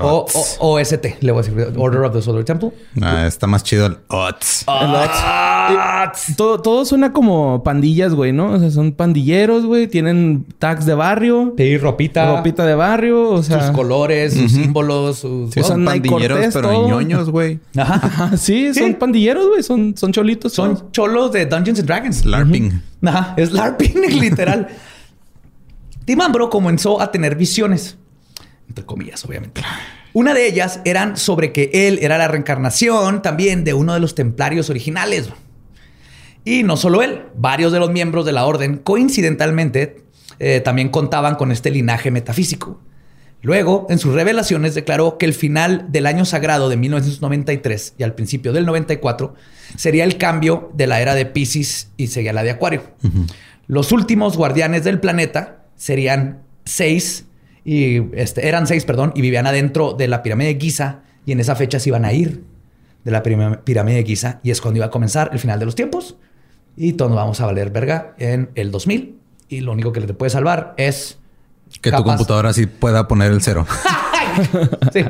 O, o- OST, le voy a decir, Order of the Solar Temple. Ah, está más chido el Ots. El Ots. Todo, todo suena como pandillas, güey, ¿no? O sea, son pandilleros, güey. Tienen tags de barrio. Sí, ropita, Ropita de barrio. O sea... sus colores, sus símbolos, sus... Sí, son pandilleros, Cortés, pero todo. ñoños, güey. <laughs> Ajá. Ajá, sí, Sí. son pandilleros, güey. Son, son cholitos. todos. Son cholos de Dungeons and Dragons. LARPing. Ajá, es LARPing, <laughs> literal. Dimambro comenzó a tener visiones, entre comillas, obviamente. Una de ellas eran sobre que él era la reencarnación también de uno de los templarios originales. Y no solo él, varios de los miembros de la orden, coincidentalmente, eh, también contaban con este linaje metafísico. Luego, en sus revelaciones, declaró que el final del año sagrado de 1993 y al principio del 94 sería el cambio de la era de Pisces y sería la de Acuario. Los últimos guardianes del planeta serían seis y este, eran seis, perdón, y vivían adentro de la pirámide de Giza y en esa fecha se iban a ir de la pirámide de Giza y es cuando iba a comenzar el final de los tiempos y todos nos vamos a valer verga en el 2000 y lo único que te puede salvar es Que tu Capaz. computadora sí pueda poner el cero. <laughs> sí,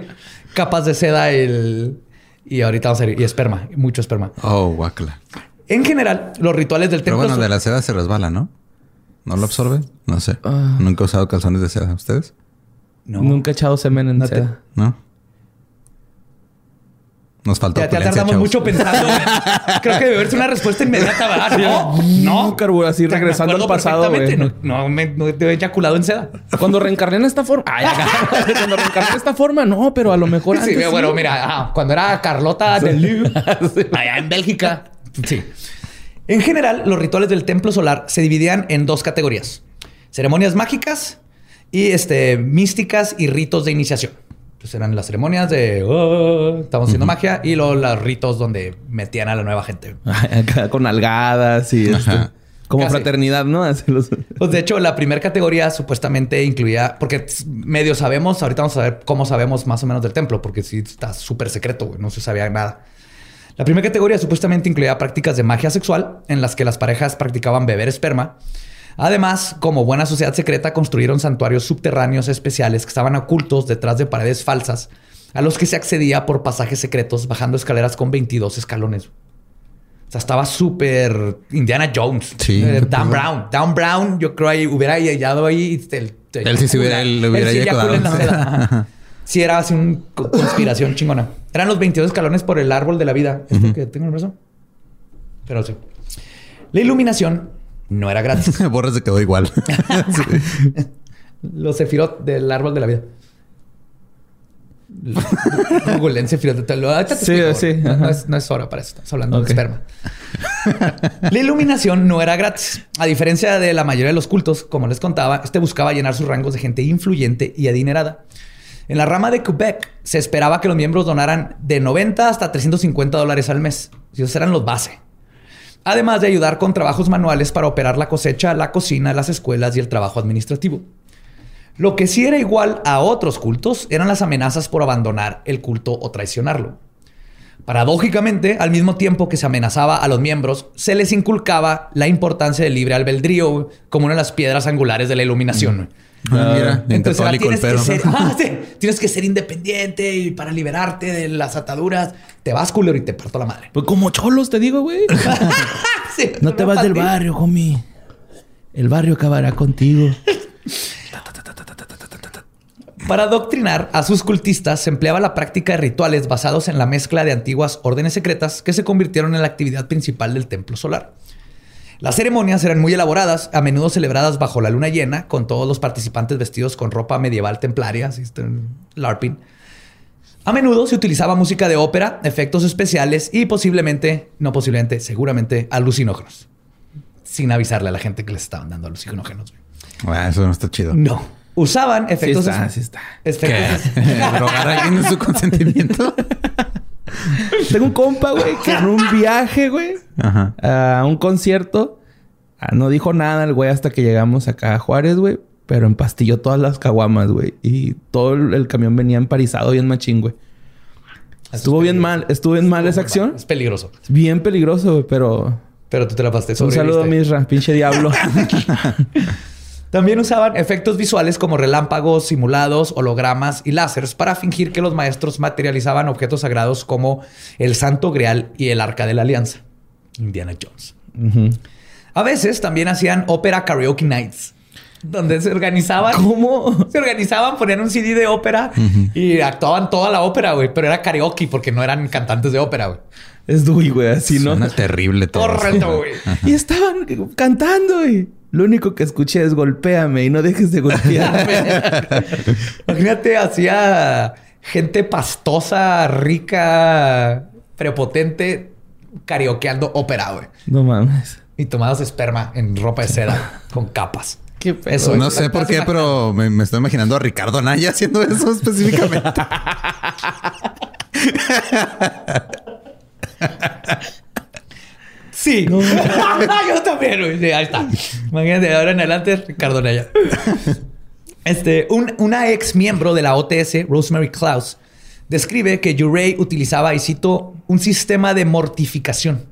capas de seda el, y ahorita vamos a ir y esperma, mucho esperma. Oh, guácala. En general, los rituales del Pero templo bueno, de la seda se resbala, ¿no? ¿No lo absorbe? No sé. Ah. Nunca he usado calzones de seda. ¿Ustedes? No. Nunca he echado semen en No te- seda. ¿No? Nos falta Ya, ya opulencia, tardamos chavos. mucho pensando. Creo que debe haberse una respuesta inmediata. ¿verdad? No, no. Así regresando al pasado, güey. No, no, me no te he eyaculado en seda. Cuando reencarné en esta forma. Ay. <laughs> Cuando reencarné en esta forma, no, pero a lo mejor Sí, antes. bueno, sí. mira, ah, cuando era Carlota de Lille, <laughs> allá en Bélgica. Sí. En general, los rituales del templo solar se dividían en dos categorías: ceremonias mágicas y este, místicas y ritos de iniciación. Entonces eran las ceremonias de "Oh, estamos haciendo magia y luego los ritos donde metían a la nueva gente. Con algadas y este, Ajá. como Casi. fraternidad, ¿no? Pues de hecho, la primera categoría supuestamente incluía, porque medio sabemos, ahorita vamos a ver cómo sabemos más o menos del templo, porque sí está súper secreto, güey, no se sabía nada. La primera categoría supuestamente incluía prácticas de magia sexual, en las que las parejas practicaban beber esperma. Además, como buena sociedad secreta, construyeron santuarios subterráneos especiales que estaban ocultos detrás de paredes falsas, a los que se accedía por pasajes secretos bajando escaleras con 22 escalones. O sea, estaba súper Indiana Jones. Sí. Eh, Dan Brown. Dan Brown, yo creo ahí hubiera hallado ahí. Él sí se hubiera- él hubiera Él <laughs> sí era así una conspiración chingona. Eran los 22 escalones por el árbol de la vida. Este que tengo en el brazo. Pero sí. La iluminación no era gratis. <laughs> Borra se quedó igual. <laughs> Los sefirot del árbol de la vida. Filósofo. Ahorita te Sí, explico, sí, No, es, no es hora para eso. Estamos hablando de esperma. la iluminación no era gratis. A diferencia de la mayoría de los cultos, como les contaba, este buscaba llenar sus rangos de gente influyente y adinerada. En la rama de Quebec se esperaba que los miembros donaran de 90 hasta 350 dólares al mes. Esos eran los base. Además de ayudar con trabajos manuales para operar la cosecha, la cocina, las escuelas y el trabajo administrativo. Lo que sí era igual a otros cultos eran las amenazas por abandonar el culto o traicionarlo. Paradójicamente, al mismo tiempo que se amenazaba a los miembros, se les inculcaba la importancia del libre albedrío como una de las piedras angulares de la iluminación. Ah, mira, Entonces, ahora tienes, que ser, <laughs> ah, sí, tienes que ser independiente y para liberarte de las ataduras, te vas culero y te parto la madre. Pues como cholos te digo, güey. <laughs> Sí, No te vas del barrio, homie. El barrio acabará contigo. Para adoctrinar a sus cultistas se empleaba la práctica de rituales basados en la mezcla de antiguas órdenes secretas que se convirtieron en la actividad principal del templo solar. Las ceremonias eran muy elaboradas, a menudo celebradas bajo la luna llena, con todos los participantes vestidos con ropa medieval templaria, así LARPing. A menudo se utilizaba música de ópera, efectos especiales y posiblemente, no posiblemente, seguramente alucinógenos. Sin avisarle a la gente que les estaban dando alucinógenos. Ah, eso no está chido. No. Usaban Sí efectos. está, sí está. efectos- ¿Drogar a alguien en su consentimiento? <laughs> Tengo un compa, güey, que en un viaje, güey, a un concierto, ah, no dijo nada el güey hasta que llegamos acá a Juárez, güey, pero empastilló todas las caguamas, güey, y todo el, el camión venía emparizado bien machín, güey. Estuvo bien mal, estuvo bien mal esa acción. Es peligroso. Bien peligroso, güey, pero Pero tú te la pasaste un saludo. Misra, pinche diablo. <laughs> También usaban efectos visuales como relámpagos, simulados, hologramas y láseres para fingir que los maestros materializaban objetos sagrados como el Santo Grial y el Arca de la Alianza. Indiana Jones. A veces también hacían ópera karaoke nights, donde se organizaban. ¿Cómo? Se organizaban, ponían un CD de ópera y actuaban toda la ópera, güey. Pero era karaoke porque no eran cantantes de ópera, güey. Es Dewey, güey, así, ¿no? Suena terrible todo. Correcto, güey. Y estaban cantando y lo único que escuché es golpéame y no dejes de golpearme. <laughs> Imagínate, hacía gente pastosa, rica, prepotente, karaokeando ópera, güey. no mames. Y tomados esperma en ropa de seda con capas. Qué. Eso No es. sé por qué, pero me, me estoy imaginando a Ricardo Naya haciendo eso específicamente. <laughs> <laughs> Sí. <laughs> Yo también, güey. Ahí está. Imagínate, de ahora en adelante, Ricardo Naya. <laughs> Este, un- una ex miembro de la OTS, Rosemary Klaus, describe que Urey utilizaba, y cito, un sistema de mortificación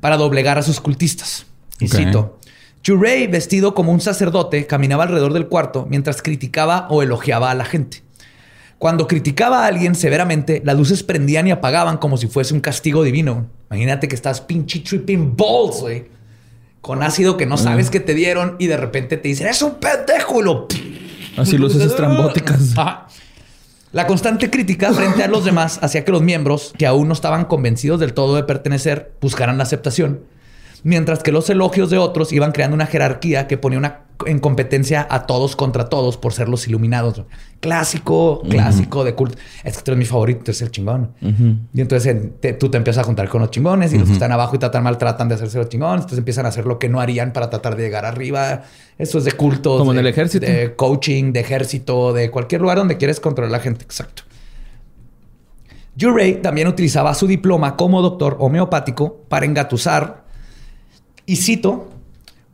para doblegar a sus cultistas. Y cito, Urey, vestido como un sacerdote, caminaba alrededor del cuarto mientras criticaba o elogiaba a la gente. Cuando criticaba a alguien severamente, las luces prendían y apagaban como si fuese un castigo divino. Imagínate que estás pinche tripping balls, güey. Con ácido que no sabes que te dieron y de repente te dicen, es un pendejo. y lo- Así luces estrambóticas. <laughs> Ajá. La constante crítica frente a los demás hacía que los miembros, que aún no estaban convencidos del todo de pertenecer, buscaran la aceptación. Mientras que los elogios de otros iban creando una jerarquía que ponía una, en competencia a todos contra todos por ser los iluminados. Clásico, clásico de culto. Es que tú eres mi favorito, tú eres el chingón. Y entonces en- te- tú te empiezas a juntar con los chingones y los que están abajo y tratan mal tratan de hacerse los chingones. Entonces empiezan a hacer lo que no harían para tratar de llegar arriba. Eso es de cultos. Como en de- el ejército. De coaching, de ejército, de cualquier lugar donde quieres controlar a la gente. Exacto. Urey también utilizaba su diploma como doctor homeopático para engatusar y cito,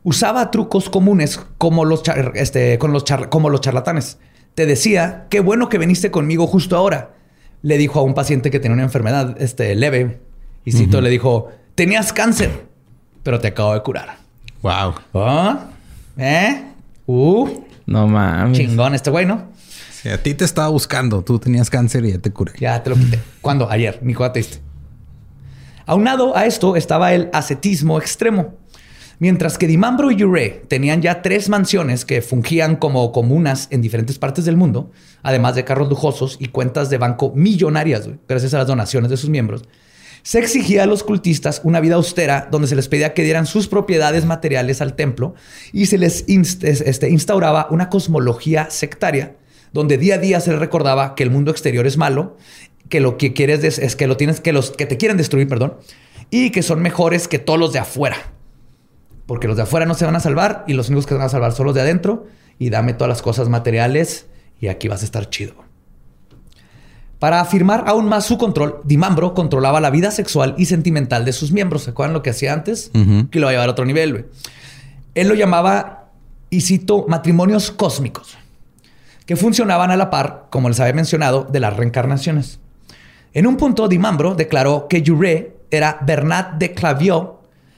usaba trucos comunes como los, char- este, con los char- como los charlatanes. Te decía, qué bueno que viniste conmigo justo ahora. Le dijo a un paciente que tenía una enfermedad este, leve. Y cito, le dijo, tenías cáncer, pero te acabo de curar. wow. ¿Ah? ¿Eh? Uh, No mames. chingón este güey, ¿no? A ti te estaba buscando, tú tenías cáncer y ya te curé. Ya te lo quité. ¿Cuándo? Ayer. Ni cuándo te diste. Aunado a esto estaba el ascetismo extremo. Mientras que Dimambro y Ure tenían ya tres mansiones que fungían como comunas en diferentes partes del mundo, además de carros lujosos y cuentas de banco millonarias, gracias a las donaciones de sus miembros, se exigía a los cultistas una vida austera donde se les pedía que dieran sus propiedades materiales al templo y se les este, instauraba una cosmología sectaria donde día a día se le recordaba que el mundo exterior es malo, que lo que quieres es, es que lo tienes, que los que te quieren destruir, perdón, y que son mejores que todos los de afuera. Porque los de afuera no se van a salvar y los únicos que se van a salvar son los de adentro. Y dame todas las cosas materiales y aquí vas a estar chido. Para afirmar aún más su control, Dimambro controlaba la vida sexual y sentimental de sus miembros. ¿Se acuerdan lo que hacía antes? Que lo va a llevar a otro nivel. Él lo llamaba, y cito, matrimonios cósmicos, que funcionaban a la par, como les había mencionado, de las reencarnaciones. En un punto, Dimambro declaró que Juré era Bernat de Claviaux,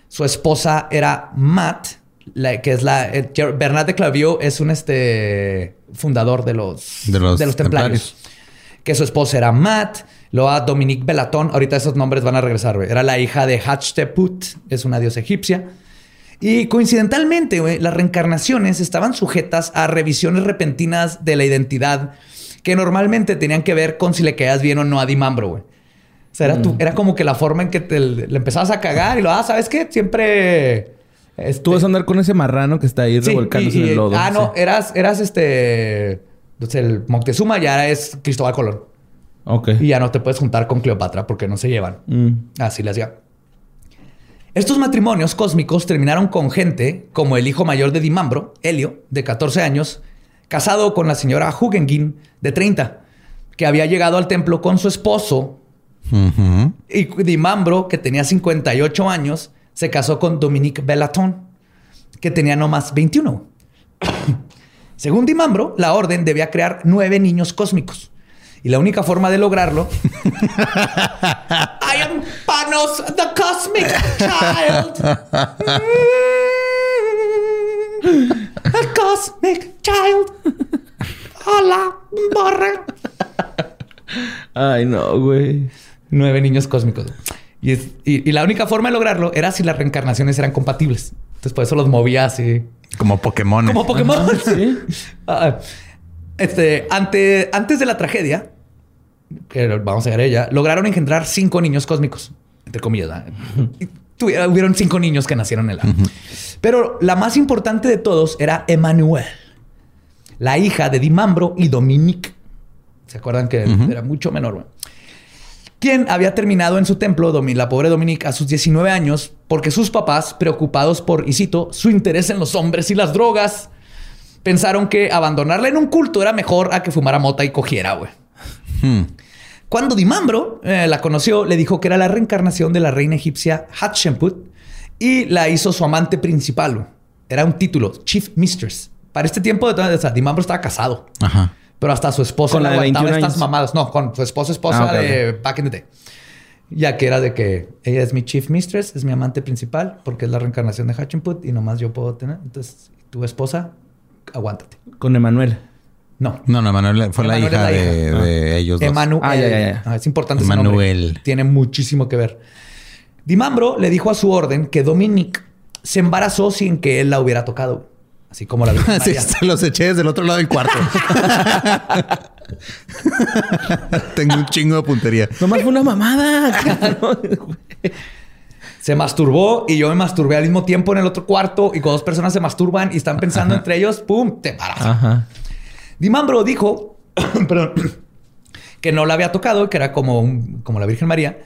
su esposa era Matt, la- que es la... eh, Bernat de Claviaux es un este, fundador de los, De los templarios. templarios. Que su esposa era Matt, luego a Dominique Belatón, ahorita esos nombres van a regresar, güey. Era la hija de Hatshepsut, es una diosa egipcia. Y coincidentalmente, güey, las reencarnaciones estaban sujetas a revisiones repentinas de la identidad que normalmente tenían que ver con si le quedas bien o no a Dimambro, güey. Sea, era, tu- era como que la forma en que te, le empezabas a cagar y lo, ah, ¿sabes qué? Siempre... este, Tú vas a andar con ese marrano que está ahí sí, revolcándose y- en el lodo. Ah, no, Sí. eras, eras este... entonces, el Moctezuma ya es Cristóbal Colón. Ok. Y ya no te puedes juntar con Cleopatra porque no se llevan. Mm. Así le hacía. Estos matrimonios cósmicos terminaron con gente como el hijo mayor de Dimambro, Helio, de 14 años, casado con la señora Hugengin, de 30, que había llegado al templo con su esposo. Y Dimambro, que tenía 58 años, se casó con Dominique Bellaton, que tenía nomás 21. <coughs> Según Dimambro, la orden debía crear nueve niños cósmicos. Y la única forma de lograrlo. <laughs> I am Panos, the cosmic child. <laughs> the cosmic child. Hola, borre. Ay, no, güey. Nueve niños cósmicos. Y, es- y- y la única forma de lograrlo era si las reencarnaciones eran compatibles. Entonces, por eso los movía así. Como Pokémon. Como Pokémon. Sí. <laughs> Ah, este, ante, antes de la tragedia, que vamos a llegar a ella, lograron engendrar cinco niños cósmicos, entre comillas. ¿verdad? Y tuvi- hubieron cinco niños que nacieron en la. Pero la más importante de todos era Emmanuel, la hija de Dimambro y Dominique. ¿Se acuerdan que era mucho menor? güey? Quien había terminado en su templo, la pobre Dominique, a sus 19 años, porque sus papás, preocupados por, y cito, su interés en los hombres y las drogas, pensaron que abandonarla en un culto era mejor a que fumara mota y cogiera, güey. Hmm. Cuando Dimambro eh, la conoció, le dijo que era la reencarnación de la reina egipcia Hatshepsut y la hizo su amante principal. Era un título, Chief Mistress. Para este tiempo, o sea, Dimambro estaba casado, Ajá. Pero hasta su esposa ¿Con le la de aguantaba 21 estas años? mamadas. No, con su esposa, esposa Ah, de back in the day. Ya que era de que ella es mi Chief Mistress, es mi amante principal, porque es la reencarnación de Hatshepsut y nomás yo puedo tener. Entonces, tu esposa, aguántate. Con Emanuel. No, No, no, Manuel fue la Emanuel hija, de, de ellos dos. Emanuel. Ah, ya, ya, ya. Ah, es importante ese nombre. Emanuel. Tiene muchísimo que ver. Dimambro le dijo a su orden que Dominique se embarazó sin que él la hubiera tocado. Así como la Virgen <laughs> Sí, María. se los eché desde el otro lado del cuarto. <laughs> Tengo un chingo de puntería. Nomás fue una mamada. <laughs> Se masturbó y yo me masturbé al mismo tiempo en el otro cuarto y cuando dos personas se masturban y están pensando entre ellos, ¡pum! Te embarazas. Ajá. Dimambro dijo <coughs> perdón, <coughs> que no la había tocado, que era como, un- como la Virgen María.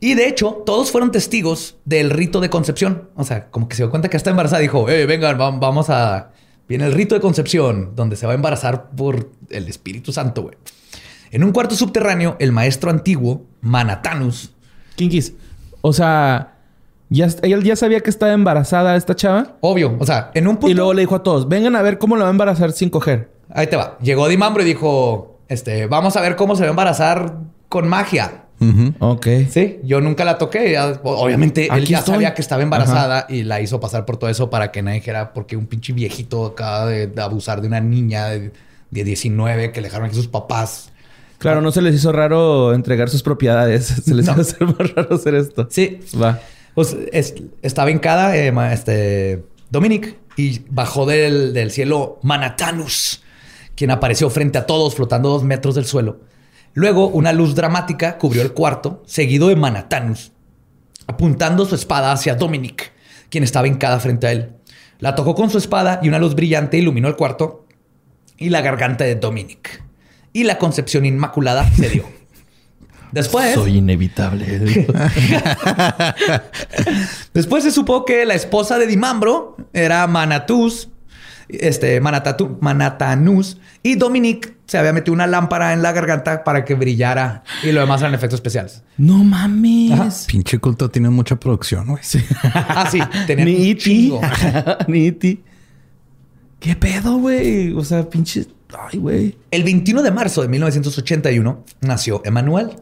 Y de hecho, todos fueron testigos del rito de concepción. O sea, como que se dio cuenta que está embarazada. Dijo, eh, vengan, va- vamos a... Viene el rito de concepción, donde se va a embarazar por el Espíritu Santo, güey. En un cuarto subterráneo, el maestro antiguo, Manatanus, Kinkis. O sea, ya, ella ya sabía que estaba embarazada esta chava. obvio, o sea, en un punto... Y luego le dijo a todos, vengan a ver cómo la va a embarazar sin coger. Ahí te va. Llegó Dimambro y dijo, este, vamos a ver cómo se va a embarazar con magia. Ujú. Ok. Sí, yo nunca la toqué. Obviamente él ya estoy. sabía que estaba embarazada y la hizo pasar por todo eso para que nadie dijera porque un pinche viejito acaba de, de abusar de una niña de, de 19 que le dejaron aquí sus papás. Claro, no se les hizo raro entregar sus propiedades. <laughs> Se les No. a hacer más raro hacer esto. Sí, Va. pues es- estaba hincada eh, este, Dominic y bajó del, del cielo Manatanus, quien apareció frente a todos flotando dos metros del suelo. Luego una luz dramática cubrió el cuarto, seguido de Manatanus, apuntando su espada hacia Dominic, quien estaba hincada frente a él. La tocó con su espada y una luz brillante iluminó el cuarto y la garganta de Dominic. y la concepción inmaculada se dio. <laughs> Después, Soy inevitable. <laughs> después se supo que la esposa de Dimambro era Manatus, este, Manatatu- Manatanus, y Dominic se había metido una lámpara en la garganta para que brillara y lo demás eran efectos especiales. no mames. Pinche culto tiene mucha producción, güey. Ah, sí, tenían Ni un E.T. chingo. <laughs> Ni E.T. ¿Qué pedo, güey? O sea, pinche... Ay, güey. El 21 de marzo de 1981 nació Emanuel,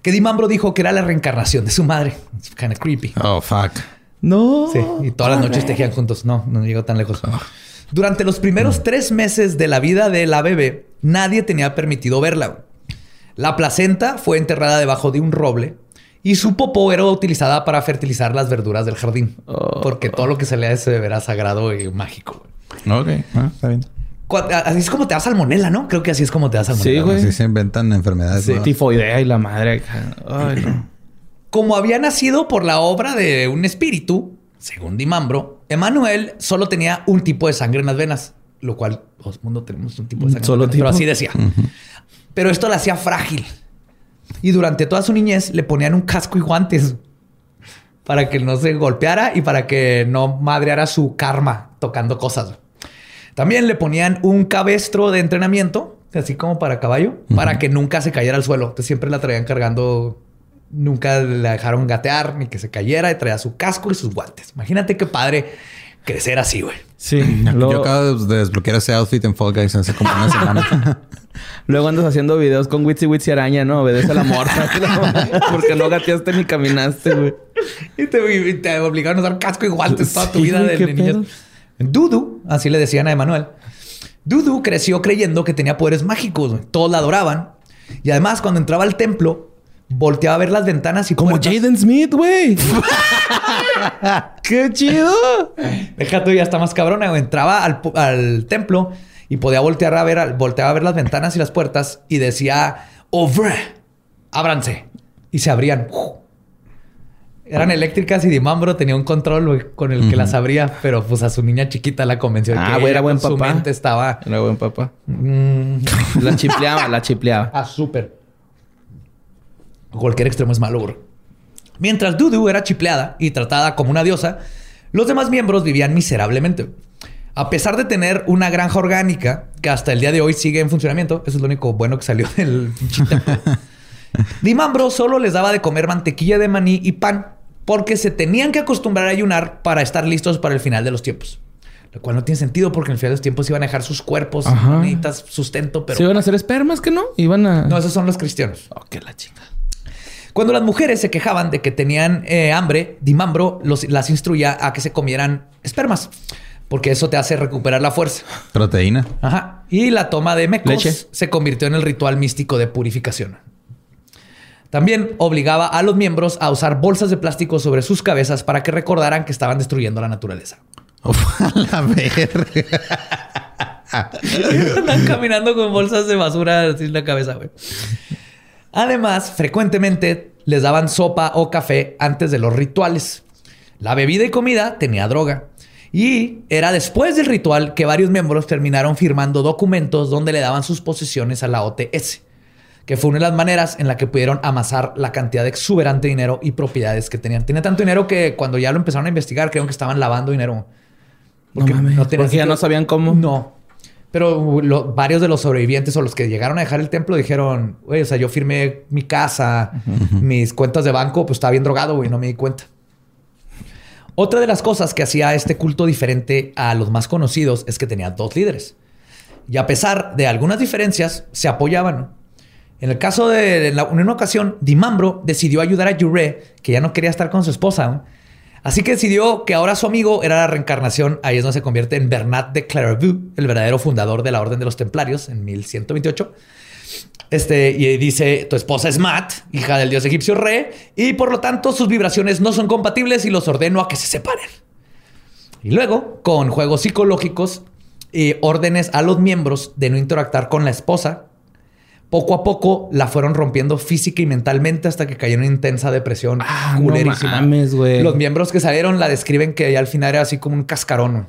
que Dimambro dijo que era la reencarnación de su madre. It's kind of creepy. Oh, fuck. No. Sí, y todas las noches tejían juntos. No, no llegó tan lejos. Durante los primeros tres meses de la vida de la bebé, nadie tenía permitido verla. La placenta fue enterrada debajo de un roble y su popó era utilizada para fertilizar las verduras del jardín. Oh. Porque todo lo que se le ese bebé era sagrado y mágico. Ok, ah, está bien. Así es como te da salmonela, ¿no? Creo que así es como te da salmonela. Sí, güey. Así se inventan enfermedades. Sí. Tifoidea y la madre. acá. Ay, no. Como había nacido por la obra de un espíritu, según Dimambro, Emanuel solo tenía un tipo de sangre en las venas, lo cual todo el mundo tenemos un tipo de sangre. solo en las venas, tipo. Pero así decía. Pero esto la hacía frágil. Y durante toda su niñez le ponían un casco y guantes para que no se golpeara y para que no madreara su karma tocando cosas. También le ponían un cabestro de entrenamiento, así como para caballo, para que nunca se cayera al suelo. Entonces siempre la traían cargando, nunca la dejaron gatear ni que se cayera y traía su casco y sus guantes. Imagínate qué padre crecer así, güey. Sí. <laughs> Yo Luego, acabo de desbloquear ese outfit en Fall Guys hace como una semana. <laughs> luego andas haciendo videos con Witsy Witsy Araña, ¿no? Obedece a la morsa. <laughs> Porque no gateaste ni caminaste, güey. Y te, y te obligaron a usar casco y guantes toda tu Sí, vida de, de pedo. Dudu, así le decían a Emanuel. Dudu creció creyendo que tenía poderes mágicos. Todos la adoraban. Y además, cuando entraba al templo, volteaba a ver las ventanas y Como puertas. Jaden Smith, güey. <laughs> ¡Qué chido! Deja tú, ya está más cabrona. güey. Entraba al, al templo y podía voltear a ver, volteaba a ver las ventanas y las puertas y decía, ¡Over! ¡Ábranse! Y se abrían. Eran eléctricas y Dimambro tenía un control con el que las abría, pero pues a su niña chiquita la convenció de Ah, que güey, era buen con su papá. mente estaba Era buen papá. mm, La chipleaba, la chipleaba. <laughs> Ah, súper. Cualquier extremo es malo, bro. Mientras Dudu era chipleada y tratada como una diosa, los demás miembros vivían miserablemente. A pesar de tener una granja orgánica que hasta el día de hoy sigue en funcionamiento, eso es lo único bueno que salió <laughs> del. Dimambro solo les daba de comer mantequilla de maní y pan, porque se tenían que acostumbrar a ayunar para estar listos para el final de los tiempos. Lo cual no tiene sentido porque en el final de los tiempos iban a dejar sus cuerpos, no necesitas sustento, pero ¿Se iban a hacer espermas que no? Iban a... no, esos son los cristianos. Oh, la chinga. Cuando las mujeres se quejaban de que tenían eh, hambre, Dimambro los- las instruía a que se comieran espermas, porque eso te hace recuperar la fuerza. Proteína. Ajá. Y la toma de mecos Leche. se convirtió en el ritual místico de purificación. También obligaba a los miembros a usar bolsas de plástico sobre sus cabezas para que recordaran que estaban destruyendo la naturaleza. Uf, <laughs> a la verga. <laughs> Andan caminando con bolsas de basura en la cabeza, güey. Además, frecuentemente les daban sopa o café antes de los rituales. La bebida y comida tenía droga. Y era después del ritual que varios miembros terminaron firmando documentos donde le daban sus posesiones a la OTS, que fue una de las maneras en la que pudieron amasar la cantidad de exuberante dinero y propiedades que tenían. Tenía tanto dinero que cuando ya lo empezaron a investigar, creo que estaban lavando dinero. No mames, porque ya sentido. no sabían cómo. No. Pero lo- varios de los sobrevivientes o los que llegaron a dejar el templo dijeron, güey, o sea, yo firmé mi casa, mis cuentas de banco, pues estaba bien drogado, güey, no me di cuenta. Otra de las cosas que hacía este culto diferente a los más conocidos es que tenía dos líderes. Y a pesar de algunas diferencias, se apoyaban. En el caso de en, la- en una ocasión, Dimambro decidió ayudar a Yure, que ya no quería estar con su esposa. ¿no? Así que decidió que ahora su amigo era la reencarnación. Ahí es donde se convierte en Bernat de Clairvaux, el verdadero fundador de la Orden de los Templarios en 1128. Este, y dice, tu esposa es Mat, hija del dios egipcio Re, y por lo tanto sus vibraciones no son compatibles y los ordeno a que se separen. Y luego, con juegos psicológicos y órdenes a los miembros de no interactuar con la esposa, poco a poco la fueron rompiendo física y mentalmente hasta que cayó en una intensa depresión Ah, no culerísima. mames, güey. Los miembros que salieron la describen que al final era así como un cascarón.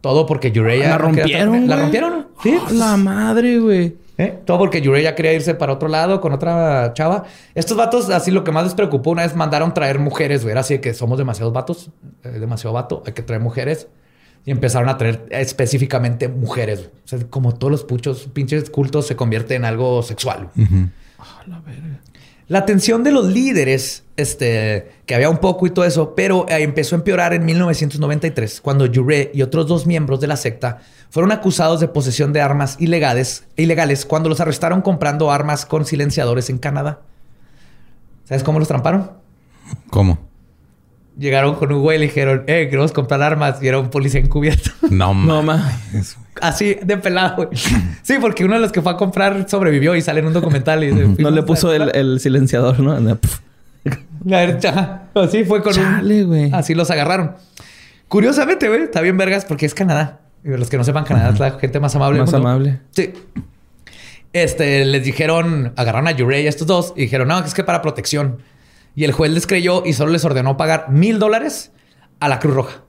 Todo porque Yureya La no estar con rompieron. La rompieron. Sí. Oh, la madre, güey. ¿Eh? Todo porque Yurei ya quería irse para otro lado con otra chava. Estos vatos, así lo que más les preocupó una vez mandaron traer mujeres, güey. Era así de que somos demasiados vatos, eh, demasiado vato, hay que traer mujeres. Y empezaron a traer específicamente mujeres. O sea, como todos los puchos, pinches cultos se convierte en algo sexual. La atención de los líderes, este, que había un poco y todo eso, pero eh, empezó a empeorar en 1993, cuando Jure y otros dos miembros de la secta fueron acusados de posesión de armas ilegales, ilegales cuando los arrestaron comprando armas con silenciadores en Canadá. ¿Sabes cómo los tramparon? ¿Cómo? Llegaron con un güey y le dijeron, eh, queremos comprar armas. Y era un policía encubierto. <laughs> No, mames. ma. Así de pelado, güey. Sí, porque uno de los que fue a comprar sobrevivió y sale en un documental. Y dice, No le puso el, el silenciador, ¿no? Así fue con Chale, un... güey. Así los agarraron. Curiosamente, güey, está bien vergas porque es Canadá. Y los que no sepan, Canadá es la gente más amable. del Más mundo. amable. Sí. Este, les dijeron, agarraron a Yurei a estos dos y dijeron, no, es que para protección. Y el juez les creyó y solo les ordenó pagar mil dólares a la Cruz Roja.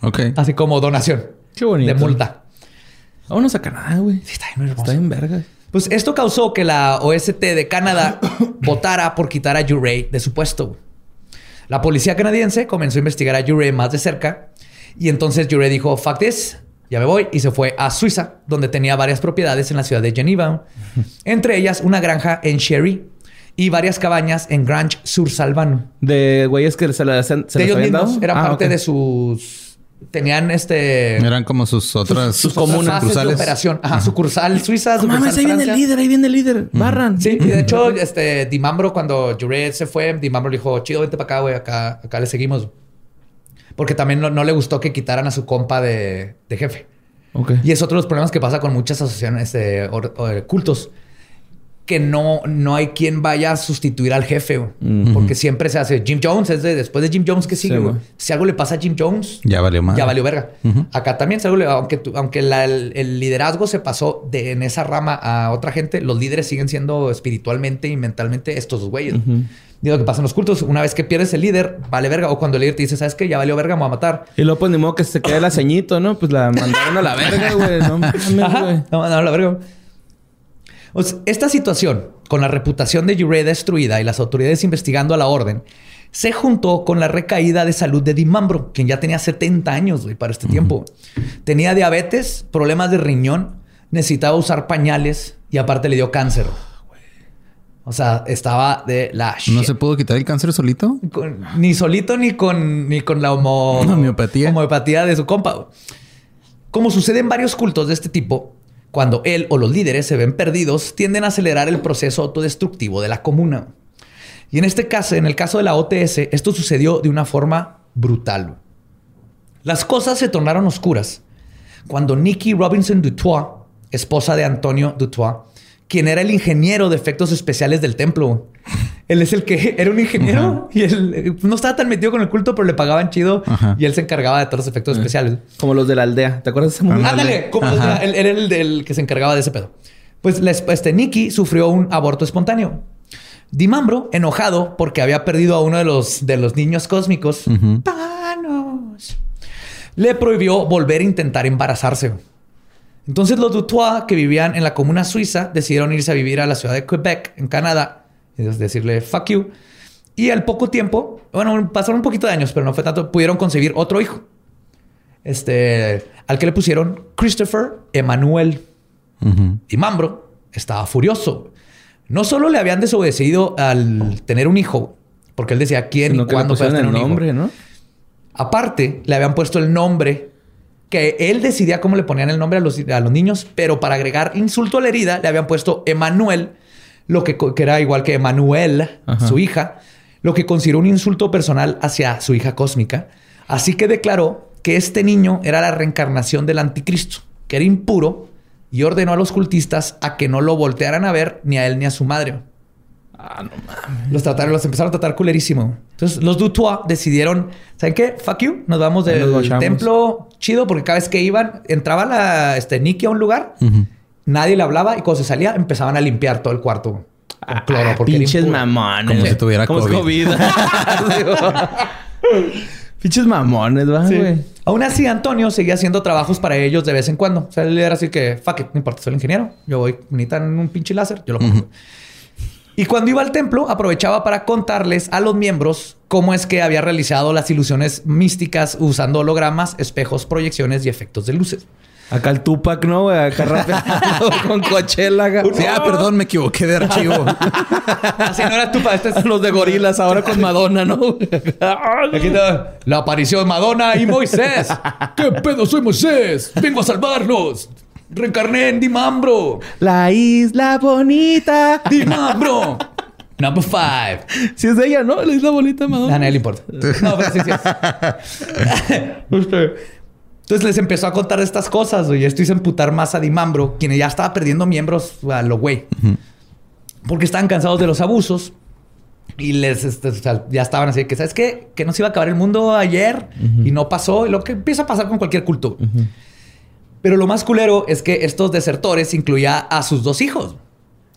Ok. Así como donación. Qué bonito. De multa. Vámonos a Canadá, güey. Sí, está bien hermoso. Está bien verga. Pues esto causó que la OST de Canadá <coughs> votara por quitar a Jurey de su puesto. La policía canadiense comenzó a investigar a Jurey más de cerca y entonces Jurey dijo, fuck this, ya me voy y se fue a Suiza, donde tenía varias propiedades en la ciudad de Geneva, <laughs> entre ellas una granja en Sherry y varias cabañas en Grange sur Salvano. De güeyes que se las hacen. Se De ellos habían mismos, dado. era Ah, parte de sus... Tenían este... Eran como sus otras sus comunas. fases de sucursales. operación. Ajá, sucursal Suiza, No sucursal mames, ahí viene el líder, ahí viene el líder. Barran. Sí, y de hecho, este, Dimambro, cuando Juret se fue, Dimambro le dijo, chido, vente para acá, güey, acá, acá le seguimos. Porque también no, no le gustó que quitaran a su compa de, de jefe. Ok. Y es otro de los problemas que pasa con muchas asociaciones de or- or- cultos. Que no, no hay quien vaya a sustituir al jefe, güey. Porque siempre se hace. Jim Jones es de después de Jim Jones que sigue, Sí, güey. güey. Si algo le pasa a Jim Jones, Ya valió más. ya valió verga. Acá también, si algo le- aunque, aunque la- el, el liderazgo se pasó de, en esa rama a otra gente, los líderes siguen siendo espiritualmente y mentalmente estos dos güeyes. Ujú. Digo, lo que pasa en los cultos, una vez que pierdes el líder, vale verga. O cuando el líder te dice, ¿sabes qué? Ya valió verga, me voy a matar. Y luego, pues, ni modo que se quede el aceñito, ¿no? Pues la mandaron a la <laughs> verga, güey. No mames, güey. No, no, la verga. O sea, esta situación, con la reputación de Jure destruida y las autoridades investigando a la orden, se juntó con la recaída de salud de Dimambro, quien ya tenía 70 años güey, para este tiempo. Tenía diabetes, problemas de riñón, necesitaba usar pañales y aparte le dio cáncer. O sea, estaba de la ¿No se pudo quitar el cáncer solito? Con- ni solito ni con, ni con la homo- <laughs> Homeopatía. homeopatía de su compa. Como sucede en varios cultos de este tipo, cuando él o los líderes se ven perdidos, tienden a acelerar el proceso autodestructivo de la comuna. Y en este caso, en el caso de la OTS, esto sucedió de una forma brutal. Las cosas se tornaron oscuras cuando Nikki Robinson Dutois, esposa de Antonio Dutois, quien era el ingeniero de efectos especiales del templo. Él es el que <laughs> era un ingeniero y él eh, no estaba tan metido con el culto, pero le pagaban chido Ajá. y él se encargaba de todos los efectos especiales. Como los de la aldea. ¿Te acuerdas de ese movie? Ándale. Como los de la- él era el del que se encargaba de ese pedo. Pues la este Nikki sufrió un aborto espontáneo. Dimambro, enojado porque había perdido a uno de los, de los niños cósmicos, le prohibió volver a intentar embarazarse. Entonces los Dutois que vivían en la comuna suiza decidieron irse a vivir a la ciudad de Quebec, en Canadá, y decirle fuck you. Y al poco tiempo, bueno, pasaron un poquito de años, pero no fue tanto, pudieron concebir otro hijo. Este, al que le pusieron Christopher Emanuel. Y Mambro estaba furioso. No solo le habían desobedecido al tener un hijo, porque él decía quién Sino y cuándo puedes tener el un hijo. ¿no? Aparte, le habían puesto el nombre que él decidía cómo le ponían el nombre a los, a los niños, pero para agregar insulto a la herida le habían puesto Emanuel, lo que, que era igual que Emanuel, Ajá. su hija, lo que consideró un insulto personal hacia su hija cósmica. Así que declaró que este niño era la reencarnación del anticristo, que era impuro, y ordenó a los cultistas a que no lo voltearan a ver ni a él ni a su madre. Ah, no mames. Los trataron, los empezaron a tratar culerísimo. Entonces, los Dutois decidieron, ¿saben qué? Fuck you. Nos vamos nos del templo chido porque cada vez que iban, entraba la este, Nikki a un lugar, Ujú. Nadie le hablaba y cuando se salía empezaban a limpiar todo el cuarto con cloro. Ah, porque pinches mamones. Como si tuviera Como COVID. <laughs> <laughs> Pinches mamones, ¿va, güey? Aún así, Antonio seguía haciendo trabajos para ellos de vez en cuando. O sea, él era así que, fuck it, no importa, soy el ingeniero. Yo voy, necesitan un pinche láser, yo lo pongo. Y cuando iba al templo, aprovechaba para contarles a los miembros cómo es que había realizado las ilusiones místicas usando hologramas, espejos, proyecciones y efectos de luces. Acá el Tupac, ¿no, güey? Acá <laughs> rapeando con Coachella. acá. Sí, ah, perdón, me equivoqué de archivo. Así no era tu pa- este es <laughs> Los de gorilas ahora con Madonna, ¿no? Aquí está la aparición de Madonna y Moisés. ¿Qué pedo? Soy Moisés. Vengo a salvarlos. Reencarné en Dimambro. La isla bonita. Dimambro. Number five. Si es de ella, ¿no? La isla bonita, A Madonna. nadie le importa. No, pero sí, sí <laughs> es. Entonces les empezó a contar estas cosas, güey. Y esto hizo emputar más a Dimambro, quien ya estaba perdiendo miembros a lo güey. Porque estaban cansados de los abusos. Y les este, o sea, ya estaban así que, ¿sabes qué? Que no se iba a acabar el mundo ayer y no pasó. Y lo que empieza a pasar con cualquier culto. Pero lo más culero es que estos desertores incluía a sus dos hijos.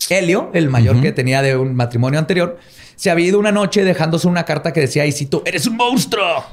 Helio, el mayor que tenía de un matrimonio anterior, se había ido una noche dejándose una carta que decía, y cito, eres un monstruo.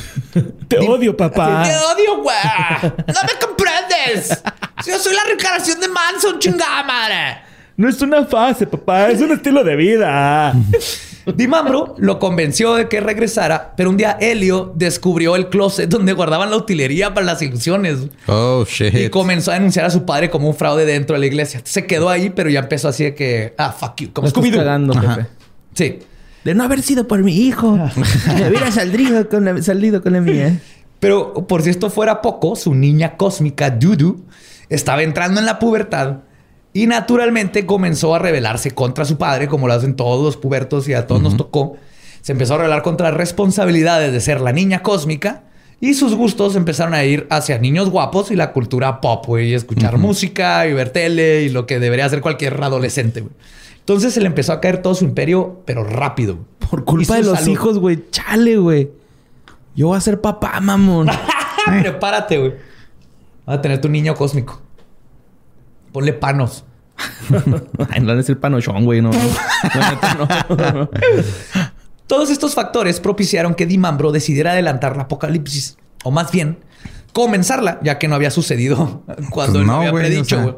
<laughs> Te odio, papá. Te odio, güey. No me comprendes. Yo soy la reencarnación de Manson, chingada madre. No es una fase, papá. Es un estilo de vida. <laughs> Dimambro lo convenció de que regresara, pero un día Helio descubrió el closet donde guardaban la utilería para las ilusiones. Oh, shit. Y comenzó a denunciar a su padre como un fraude dentro de la iglesia. Se quedó ahí, pero ya empezó así de que, ah, fuck you, como Scooby-Doo. Sí. De no haber sido por mi hijo. <laughs> Me hubiera salido con la, salido con la mía. Pero por si esto fuera poco, su niña cósmica, Dudu, estaba entrando en la pubertad y naturalmente comenzó a rebelarse contra su padre, como lo hacen todos los pubertos y a todos nos tocó. Se empezó a rebelar contra las responsabilidades de ser la niña cósmica y sus gustos empezaron a ir hacia niños guapos y la cultura pop, güey, y escuchar música y ver tele y lo que debería hacer cualquier adolescente, güey. Entonces se le empezó a caer todo su imperio, pero rápido. Por culpa de los salud. hijos, güey. Chale, güey. Yo voy a ser papá, mamón. <laughs> Prepárate, güey. Vas a tener tu niño cósmico. Ponle panos. <laughs> Ay, no van a decir panochón, güey. No. <laughs> Todos estos factores propiciaron que Dimambro decidiera adelantar la apocalipsis. O más bien, comenzarla, ya que no había sucedido cuando Pues él no, lo había güey, predicho. o sea.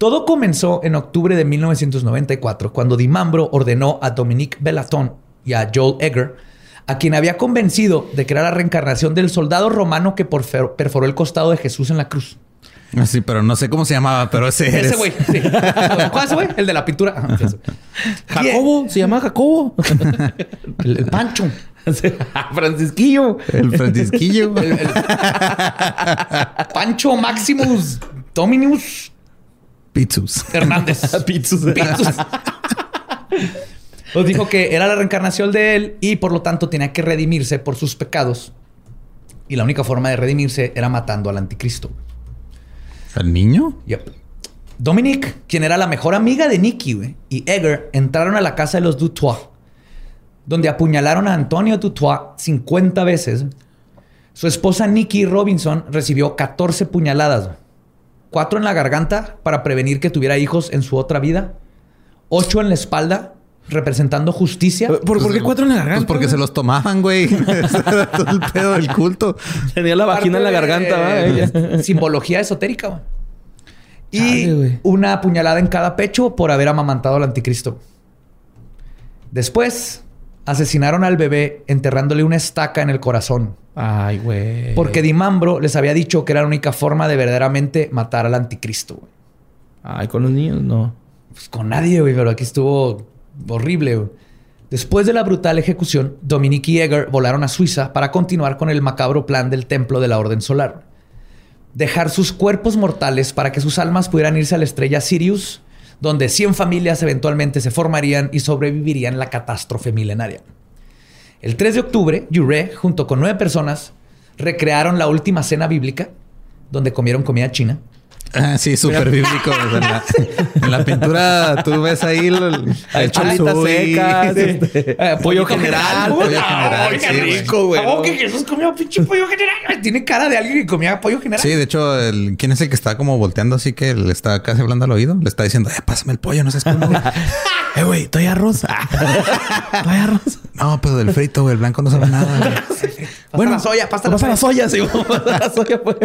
Todo comenzó en octubre de 1994, cuando Dimambro ordenó a Dominique Bellaton y a Joel Egger, a quien había convencido de que era la reencarnación del soldado romano que perforó el costado de Jesús en la cruz. Sí, pero no sé cómo se llamaba, pero ese. Ese güey. sí. ¿Cuál es ese güey? El de la pintura. Ajá. Jacobo. Se llama Jacobo. <laughs> El, el Pancho. <laughs> Francisquillo. El Francisquillo. El- el- Pancho Maximus Dominus Pizzus. Hernández. Pizzus. Pizzus. Nos dijo que era la reencarnación de él y por lo tanto tenía que redimirse por sus pecados. Y la única forma de redimirse era matando al anticristo. ¿El niño? Yep. Dominique, quien era la mejor amiga de Nicky, y Egger entraron a la casa de los Dutois, donde apuñalaron a Antonio Dutois 50 veces. Su esposa Nicky Robinson recibió 14 puñaladas. Cuatro en la garganta para prevenir que tuviera hijos en su otra vida, ocho en la espalda representando justicia. ¿Por, por qué cuatro en la garganta? Pues porque se los tomaban, güey. <laughs> Todo el pedo del culto. Tenía la vagina en la garganta. Ella. Simbología esotérica, güey. Y güey. una puñalada en cada pecho por haber amamantado al anticristo. Después, asesinaron al bebé enterrándole una estaca en el corazón. Ay, güey. Porque Dimambro les había dicho que era la única forma de verdaderamente matar al anticristo. güey. Ay, con los niños no. Pues con nadie, güey, pero aquí estuvo horrible. güey. Después de la brutal ejecución, Dominique y Egger volaron a Suiza para continuar con el macabro plan del templo de la Orden Solar. Dejar sus cuerpos mortales para que sus almas pudieran irse a la estrella Sirius, donde 100 familias eventualmente se formarían y sobrevivirían la catástrofe milenaria. El 3 de octubre, Yuré, junto con nueve personas, recrearon la última cena bíblica, donde comieron comida china. Ah, sí, súper bíblico. <laughs> en, la, en la pintura tú ves ahí el, el chop Alitas suey. secas, este, Eh, pollo general. pollo general, Ay, sí, qué rico, güey. ¿Cómo ¿Cómo que Jesús comió pinche pollo general? Tiene cara de alguien que comía pollo general. Sí, de hecho, el, ¿quién es el que está como volteando así que le está casi hablando al oído? Le está diciendo, eh, pásame el pollo, no seas como. <laughs> Eh, güey, estoy arroz. <laughs> Estoy arroz. no, pero del frito, güey, el blanco no sabe nada. güey. Pasta la soya, pasta la pasa la soya. soya, sí. pasa la soya, pues.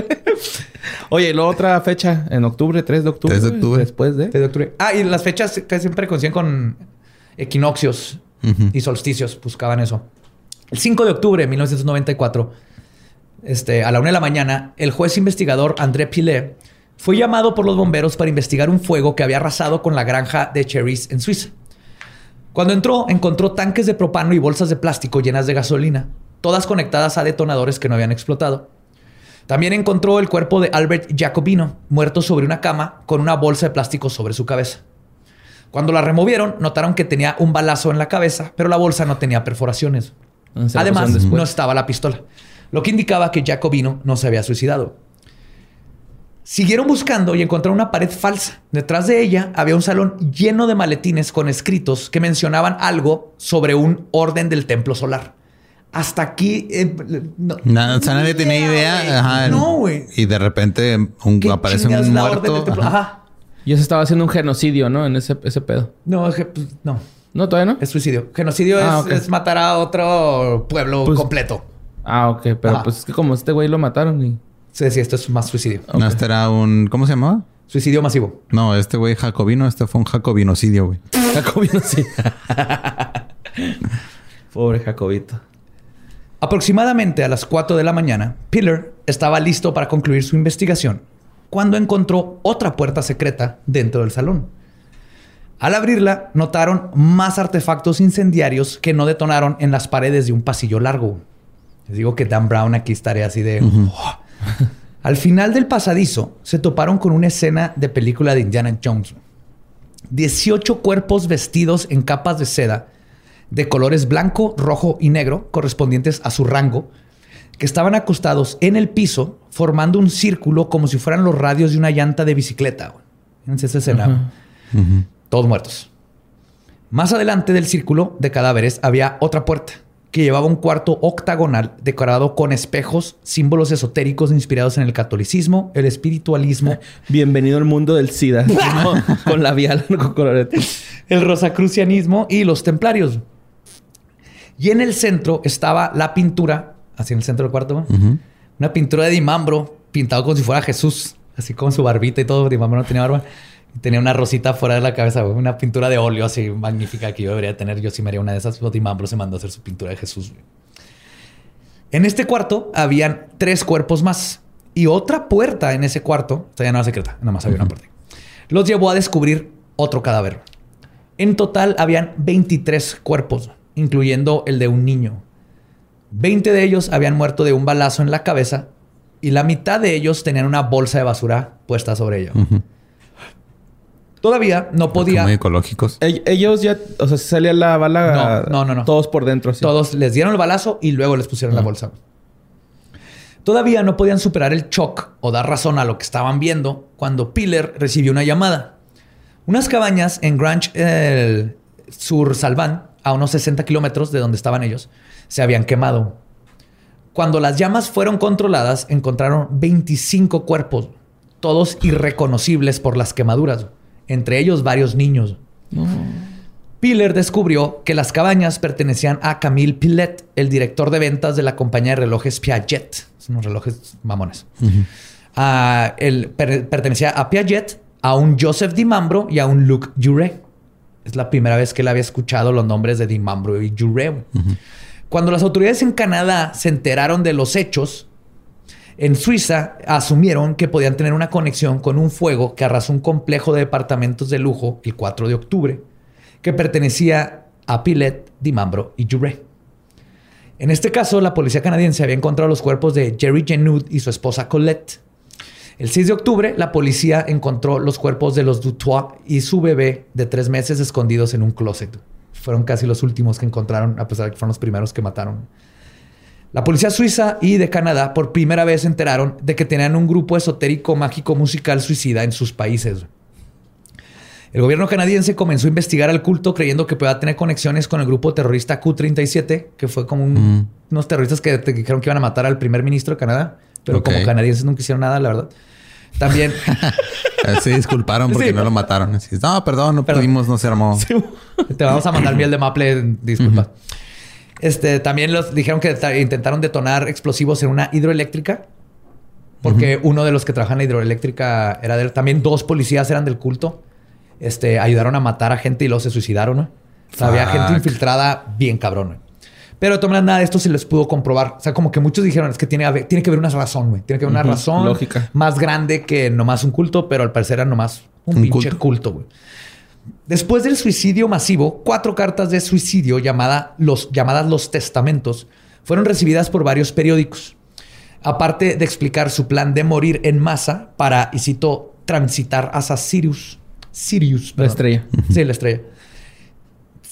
Oye, luego otra fecha en octubre, 3 de octubre. 3 de octubre. Después de. 3 de octubre. Ah, y las fechas que siempre coinciden con equinoccios y solsticios. Buscaban eso. El 5 de octubre de 1994, este, a la una de la mañana, el juez investigador André Pilet fue llamado por los bomberos para investigar un fuego que había arrasado con la granja de Cherries en Suiza. Cuando entró, encontró tanques de propano y bolsas de plástico llenas de gasolina, todas conectadas a detonadores que no habían explotado. También encontró el cuerpo de Albert Jacobino, muerto sobre una cama con una bolsa de plástico sobre su cabeza. Cuando la removieron, notaron que tenía un balazo en la cabeza, pero la bolsa no tenía perforaciones. Ah, se Además, no estaba la pistola, lo que indicaba que Jacobino no se había suicidado. Siguieron buscando y encontraron una pared falsa. Detrás de ella había un salón lleno de maletines con escritos que mencionaban algo sobre un orden del templo solar. Hasta aquí... eh, no, Nada, o sea, nadie tenía idea. Ajá, no, güey. Y de repente un- ¿Qué aparece un la orden muerto. Ajá. Ajá. Y se estaba haciendo un genocidio, ¿no? En ese, ese pedo. No, es que, pues, no. No, todavía no. Es suicidio. Genocidio Ah, es, es matar a otro pueblo Pues- completo. Ah, ok. Pero Ajá. pues es que como este güey lo mataron y. Sí, sí, esto es más suicidio. No, este era un. ¿Cómo se llamaba? Suicidio masivo. No, este güey jacobino, este fue un jacobinocidio, güey. <laughs> Jacobino, sí. <laughs> Pobre Jacobito. Aproximadamente a las 4 de la mañana, Piller estaba listo para concluir su investigación cuando encontró otra puerta secreta dentro del salón. Al abrirla, notaron más artefactos incendiarios que no detonaron en las paredes de un pasillo largo. Les digo que Dan Brown aquí estaría así de... "Oh". Al final del pasadizo, se toparon con una escena de película de Indiana Jones. 18 cuerpos vestidos en capas de seda de colores blanco, rojo y negro, correspondientes a su rango, que estaban acostados en el piso, formando un círculo como si fueran los radios de una llanta de bicicleta. Fíjense esa escena. Todos muertos. Más adelante del círculo de cadáveres había otra puerta que llevaba un cuarto octagonal decorado con espejos, símbolos esotéricos inspirados en el catolicismo, el espiritualismo, <laughs> Bienvenido al mundo del SIDA. <laughs> con, con labial, con colorete. el rosacrucianismo y los templarios. Y en el centro estaba la pintura, así en el centro del cuarto, una pintura de Dimambro pintado como si fuera Jesús, así con su barbita y todo. Dimambro no tenía barba. Tenía una rosita fuera de la cabeza, güey. una pintura de óleo así magnífica que yo debería tener. Yo sí me haría una de esas. pero Dimambro se mandó a hacer su pintura de Jesús. güey. En este cuarto habían tres cuerpos más y otra puerta en ese cuarto. O sea, ya no era secreta, nada más había una puerta. Los llevó a descubrir otro cadáver. En total habían 23 cuerpos, incluyendo el de un niño. 20 de ellos habían muerto de un balazo en la cabeza y la mitad de ellos tenían una bolsa de basura puesta sobre ellos. Todavía no podía. Muy ecológicos. Ell- Ellos ya, o sea, se salía la bala. No, no, no, no. Todos por dentro, sí. Todos les dieron el balazo y luego les pusieron la bolsa. Todavía no podían superar el shock o dar razón a lo que estaban viendo cuando Piller recibió una llamada. Unas cabañas en Grange, el sur Salván, a unos 60 kilómetros de donde estaban ellos, se habían quemado. Cuando las llamas fueron controladas, encontraron 25 cuerpos, todos irreconocibles por las quemaduras, entre ellos varios niños. Piller descubrió que las cabañas pertenecían a Camille Pilet, el director de ventas de la compañía de relojes Piaget. Son unos relojes mamones. Ah, él per- pertenecía a Piaget, a un Joseph Dimambro y a un Luc Jure. Es la primera vez que él había escuchado los nombres de Dimambro y Jure. güey. Cuando las autoridades en Canadá se enteraron de los hechos, en Suiza asumieron que podían tener una conexión con un fuego que arrasó un complejo de departamentos de lujo el 4 de octubre, que pertenecía a Pilet, Dimambro y Jure. En este caso, la policía canadiense había encontrado los cuerpos de Jerry Genud y su esposa Colette. El 6 de octubre, la policía encontró los cuerpos de los Dutois y su bebé de tres meses escondidos en un closet. Fueron casi los últimos que encontraron, a pesar de que fueron los primeros que mataron. La policía suiza y de Canadá por primera vez se enteraron de que tenían un grupo esotérico mágico musical suicida en sus países. El gobierno canadiense comenzó a investigar al culto creyendo que podía tener conexiones con el grupo terrorista Q-37, que fue como un- Mm. unos terroristas que dijeron que iban a matar al primer ministro de Canadá, pero como canadienses nunca hicieron nada, la verdad. También <laughs> Eh, Se disculparon porque Sí. no lo mataron. Así, no, perdón, no Perdón. pudimos, no se armó. Te vamos a mandar miel de maple, disculpa. Este, también los dijeron que ta- intentaron detonar explosivos en una hidroeléctrica. Porque uno de los que trabajan en la hidroeléctrica era de También dos policías eran del culto. Este, ayudaron a matar a gente y luego se suicidaron, ¿no? O sea, había gente infiltrada bien cabrón, ¿no? Pero de todas maneras, nada de esto se les pudo comprobar. O sea, como que muchos dijeron, es que tiene, que haber- tiene que haber una razón, güey. Tiene que haber una razón lógica. más grande que nomás un culto, pero al parecer era nomás un, Un pinche culto. güey. Después del suicidio masivo, cuatro cartas de suicidio llamada los, llamadas Los Testamentos fueron recibidas por varios periódicos. Aparte de explicar su plan de morir en masa para, y cito, transitar hacia Sirius. Sirius. La perdón. estrella. Sí, la estrella.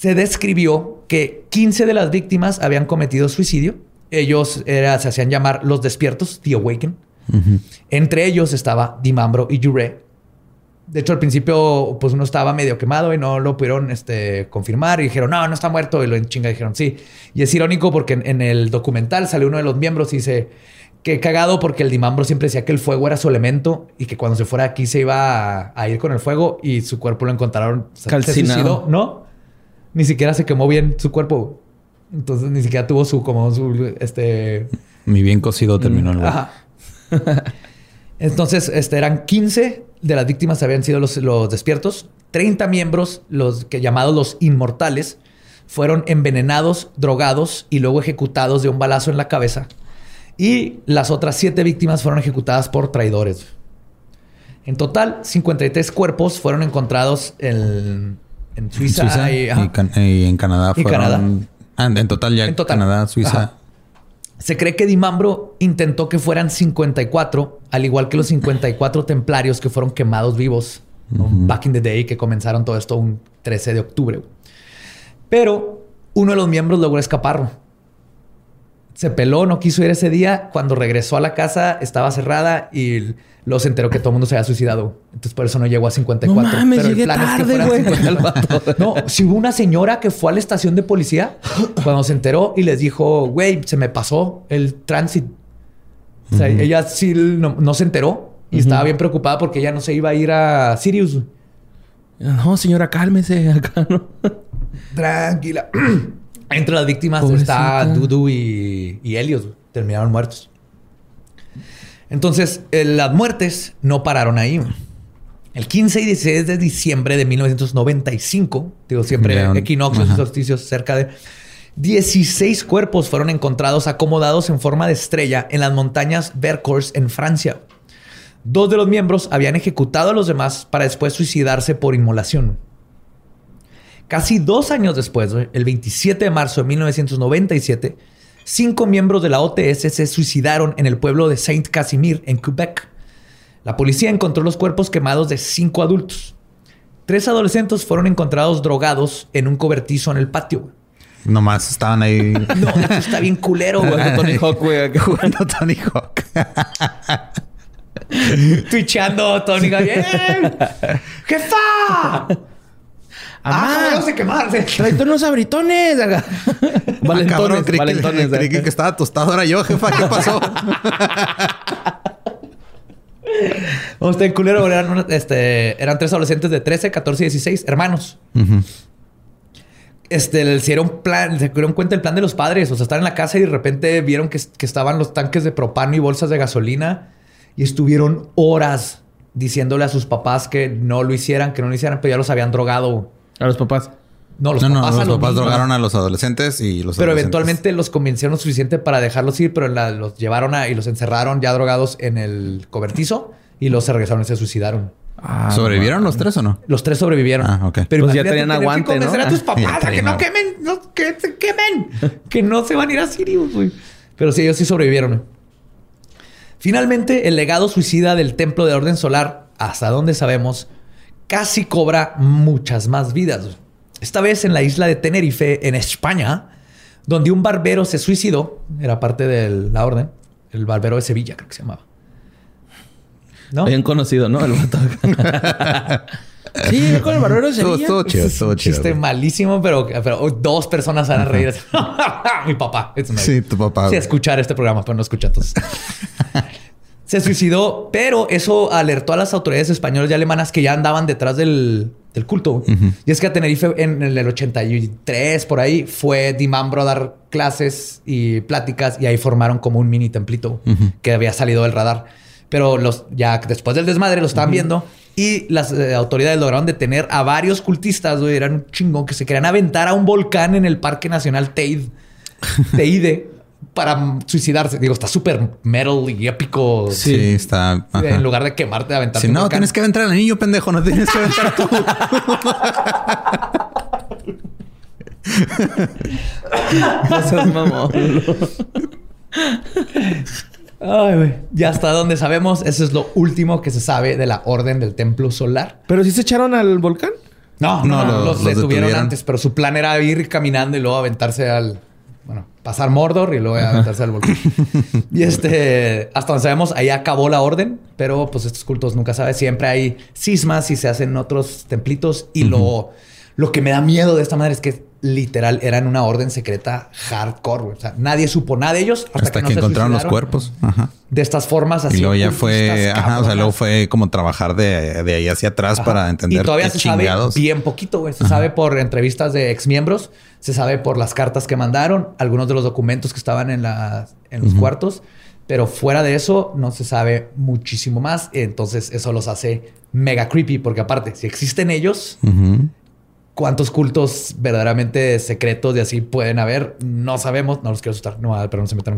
Se describió que 15 de las víctimas habían cometido suicidio. Ellos era- se hacían llamar los despiertos, The Awaken. Entre ellos estaba Dimambro y Jure. De hecho, al principio, pues uno estaba medio quemado y no lo pudieron este, confirmar. Y dijeron, no, no está muerto. Y lo en chinga dijeron, sí. Y es irónico porque en, en el documental sale uno de los miembros y dice que cagado porque el Dimambro siempre decía que el fuego era su elemento y que cuando se fuera aquí se iba a, a ir con el fuego y su cuerpo lo encontraron se Calcinado. suicidó. No, ni siquiera se quemó bien su cuerpo. Entonces ni siquiera tuvo su, como su, este, Mi bien cocido terminó el güey. Ajá. <laughs> Entonces, este, eran 15 de las víctimas habían sido los, los despiertos. 30 miembros, los que llamados los inmortales, fueron envenenados, drogados y luego ejecutados de un balazo en la cabeza. Y las otras 7 víctimas fueron ejecutadas por traidores. En total, 53 cuerpos fueron encontrados en, en Suiza, Suiza y, y, ajá. Can- y en Canadá Y fueron... Canadá. Ah, en total ya En total. Canadá, Suiza. Ajá. Se cree que Dimambro intentó que fueran 54, al igual que los 54 templarios que fueron quemados vivos back in the day, que comenzaron todo esto un 13 de octubre. Pero uno de los miembros logró escapar. Se peló, no quiso ir ese día. Cuando regresó a la casa, estaba cerrada y luego se enteró que todo el mundo se había suicidado. Entonces, por eso no llegó a 54. No mames, Pero el llegué es que tarde. 54. <laughs> No, si hubo una señora que fue a la estación de policía cuando se enteró y les dijo, güey, se me pasó el tránsito. O sea, ella sí no, no se enteró y estaba bien preocupada porque ella no se iba a ir a Sirius. No, señora, cálmese. Acá no. Tranquila. Entre las víctimas Pobrecita. está Dudu y, y Helios. Terminaron muertos. Entonces, eh, las muertes no pararon ahí. El 15 y 16 de diciembre de 1995, digo siempre equinoccios y solsticios cerca de 16 cuerpos fueron encontrados acomodados en forma de estrella en las montañas Vercors en Francia. Dos de los miembros habían ejecutado a los demás para después suicidarse por inmolación. Casi dos años después, el 27 de marzo de 1997, cinco miembros de la OTS se suicidaron en el pueblo de Saint Casimir, en Quebec. La policía encontró los cuerpos quemados de cinco adultos. Tres adolescentes fueron encontrados drogados en un cobertizo en el patio. Nomás estaban ahí <laughs> No, eso está bien culero, güey. <laughs> Tony Hawk, güey. jugando Tony Hawk. <laughs> Twitchando, Tony. ¡Eh! ¡Jefa! ¡Ah, vamos a quemarse! Tráete unos abritones. Ah, valentones, cabrón, creí, valentones. que, creí que acá. estaba tostado era yo, jefa. ¿Qué pasó? No, está bien culero. Eran, este, eran tres adolescentes de 13, 14 y 16, hermanos. Este, le hicieron plan, se dieron cuenta del plan de los padres. O sea, estaban en la casa y de repente vieron que, que estaban los tanques de propano y bolsas de gasolina y estuvieron horas diciéndole a sus papás que no lo hicieran, que no lo hicieran, pero ya los habían drogado. A los papás. No, los no, no, papás a los los papás niños. drogaron a los adolescentes y los Pero adolescentes- eventualmente los convencieron lo suficiente para dejarlos ir, pero la- los llevaron a, y los encerraron ya drogados en el cobertizo y los se regresaron y se suicidaron. Ah, ¿Sobrevivieron los tres o no? Los tres sobrevivieron. Ah, ok. Pero Pues ya tenían tener que aguante, ¿no? convencer a tus Ah, <laughs> papás ya a que no quemen, no, que se quemen, que no se van a ir a Sirius, güey. Pero sí, ellos sí sobrevivieron. Finalmente, el legado suicida del templo de orden solar, hasta donde sabemos, casi cobra muchas más vidas. Esta vez en la isla de Tenerife, en España, donde un barbero se suicidó, era parte de la orden, el barbero de Sevilla creo que se llamaba. ¿No? Bien conocido, ¿no? El vato. <laughs> sí, con el barbero de Sevilla. Todo, chido, todo un chiste malísimo, pero, pero dos personas van a reír. <laughs> Mi papá. sí, tu papá. Sí, escuchar este programa, pero no escucha todos. <laughs> se suicidó, pero eso alertó a las autoridades españolas y alemanas que ya andaban detrás del, culto. Y es que a Tenerife en el 83, por ahí, fue Dimambro a dar clases y pláticas y ahí formaron como un mini templito que había salido del radar. Pero los, ya después del desmadre lo estaban viendo y las eh, autoridades lograron detener a varios cultistas, güey. Eran un chingón que se querían aventar a un volcán en el Parque Nacional Teide. <laughs> Teide para suicidarse. Digo, está súper metal y épico. Sí, está. En lugar de quemarte, aventarte. Si no, tienes que aventar al niño, pendejo. No tienes que aventar tú. <laughs> no seas mamón. Ay, güey. Ya hasta donde sabemos, eso es lo último que se sabe de la orden del templo solar. ¿Pero si se echaron al volcán? No, no, los, detuvieron antes, pero su plan era ir caminando y luego aventarse al, bueno, pasar Mordor y luego aventarse al volcán. <laughs> y este, hasta donde sabemos, ahí acabó la orden, pero pues estos cultos nunca sabes. Siempre hay cismas y se hacen otros templitos. Y lo, lo que me da miedo de esta manera es que literal eran una orden secreta hardcore. O sea, nadie supo nada de ellos hasta, que, encontraron los cuerpos. De estas formas así. Y luego ya fue, ajá, o sea, luego fue como trabajar de, ahí hacia atrás para entender. Y todavía se sabe bien poquito, güey. Se sabe por entrevistas de ex miembros, se sabe por las cartas que mandaron, algunos de los documentos que estaban en, los cuartos. Pero fuera de eso, no se sabe muchísimo más. Entonces, eso los hace mega creepy, porque aparte, si existen ellos, cuántos cultos verdaderamente secretos y así pueden haber. No sabemos, no los quiero asustar, no, pero no se metan.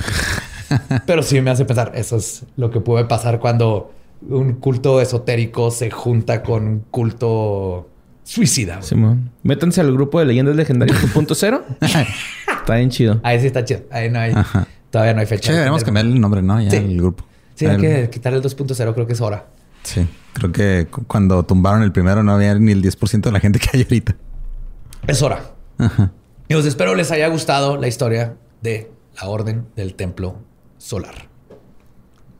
<laughs> pero sí me hace pensar, eso es lo que puede pasar cuando un culto esotérico se junta con un culto suicida. Simón. Métanse al grupo de leyendas legendarias <laughs> 2.0. está bien chido. Ahí sí está chido. Ahí no hay. Todavía no hay fecha. Sí, deberíamos cambiar el nombre, ¿no? Ya el grupo. Sí, hay que quitar el 2.0, creo que es hora. Sí, creo que cuando tumbaron el primero no había ni el 10% de la gente que hay ahorita. Es hora. Y os espero les haya gustado la historia de la Orden del Templo Solar.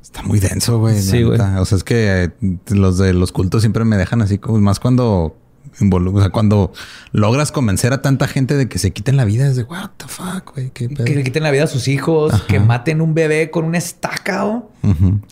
Está muy denso, güey. Sí, güey. O sea, es que eh, los de los cultos siempre me dejan así como más cuando o sea, cuando logras convencer a tanta gente de que se quiten la vida, es de what the fuck, güey. Que le quiten la vida a sus hijos, que maten un bebé con una estaca.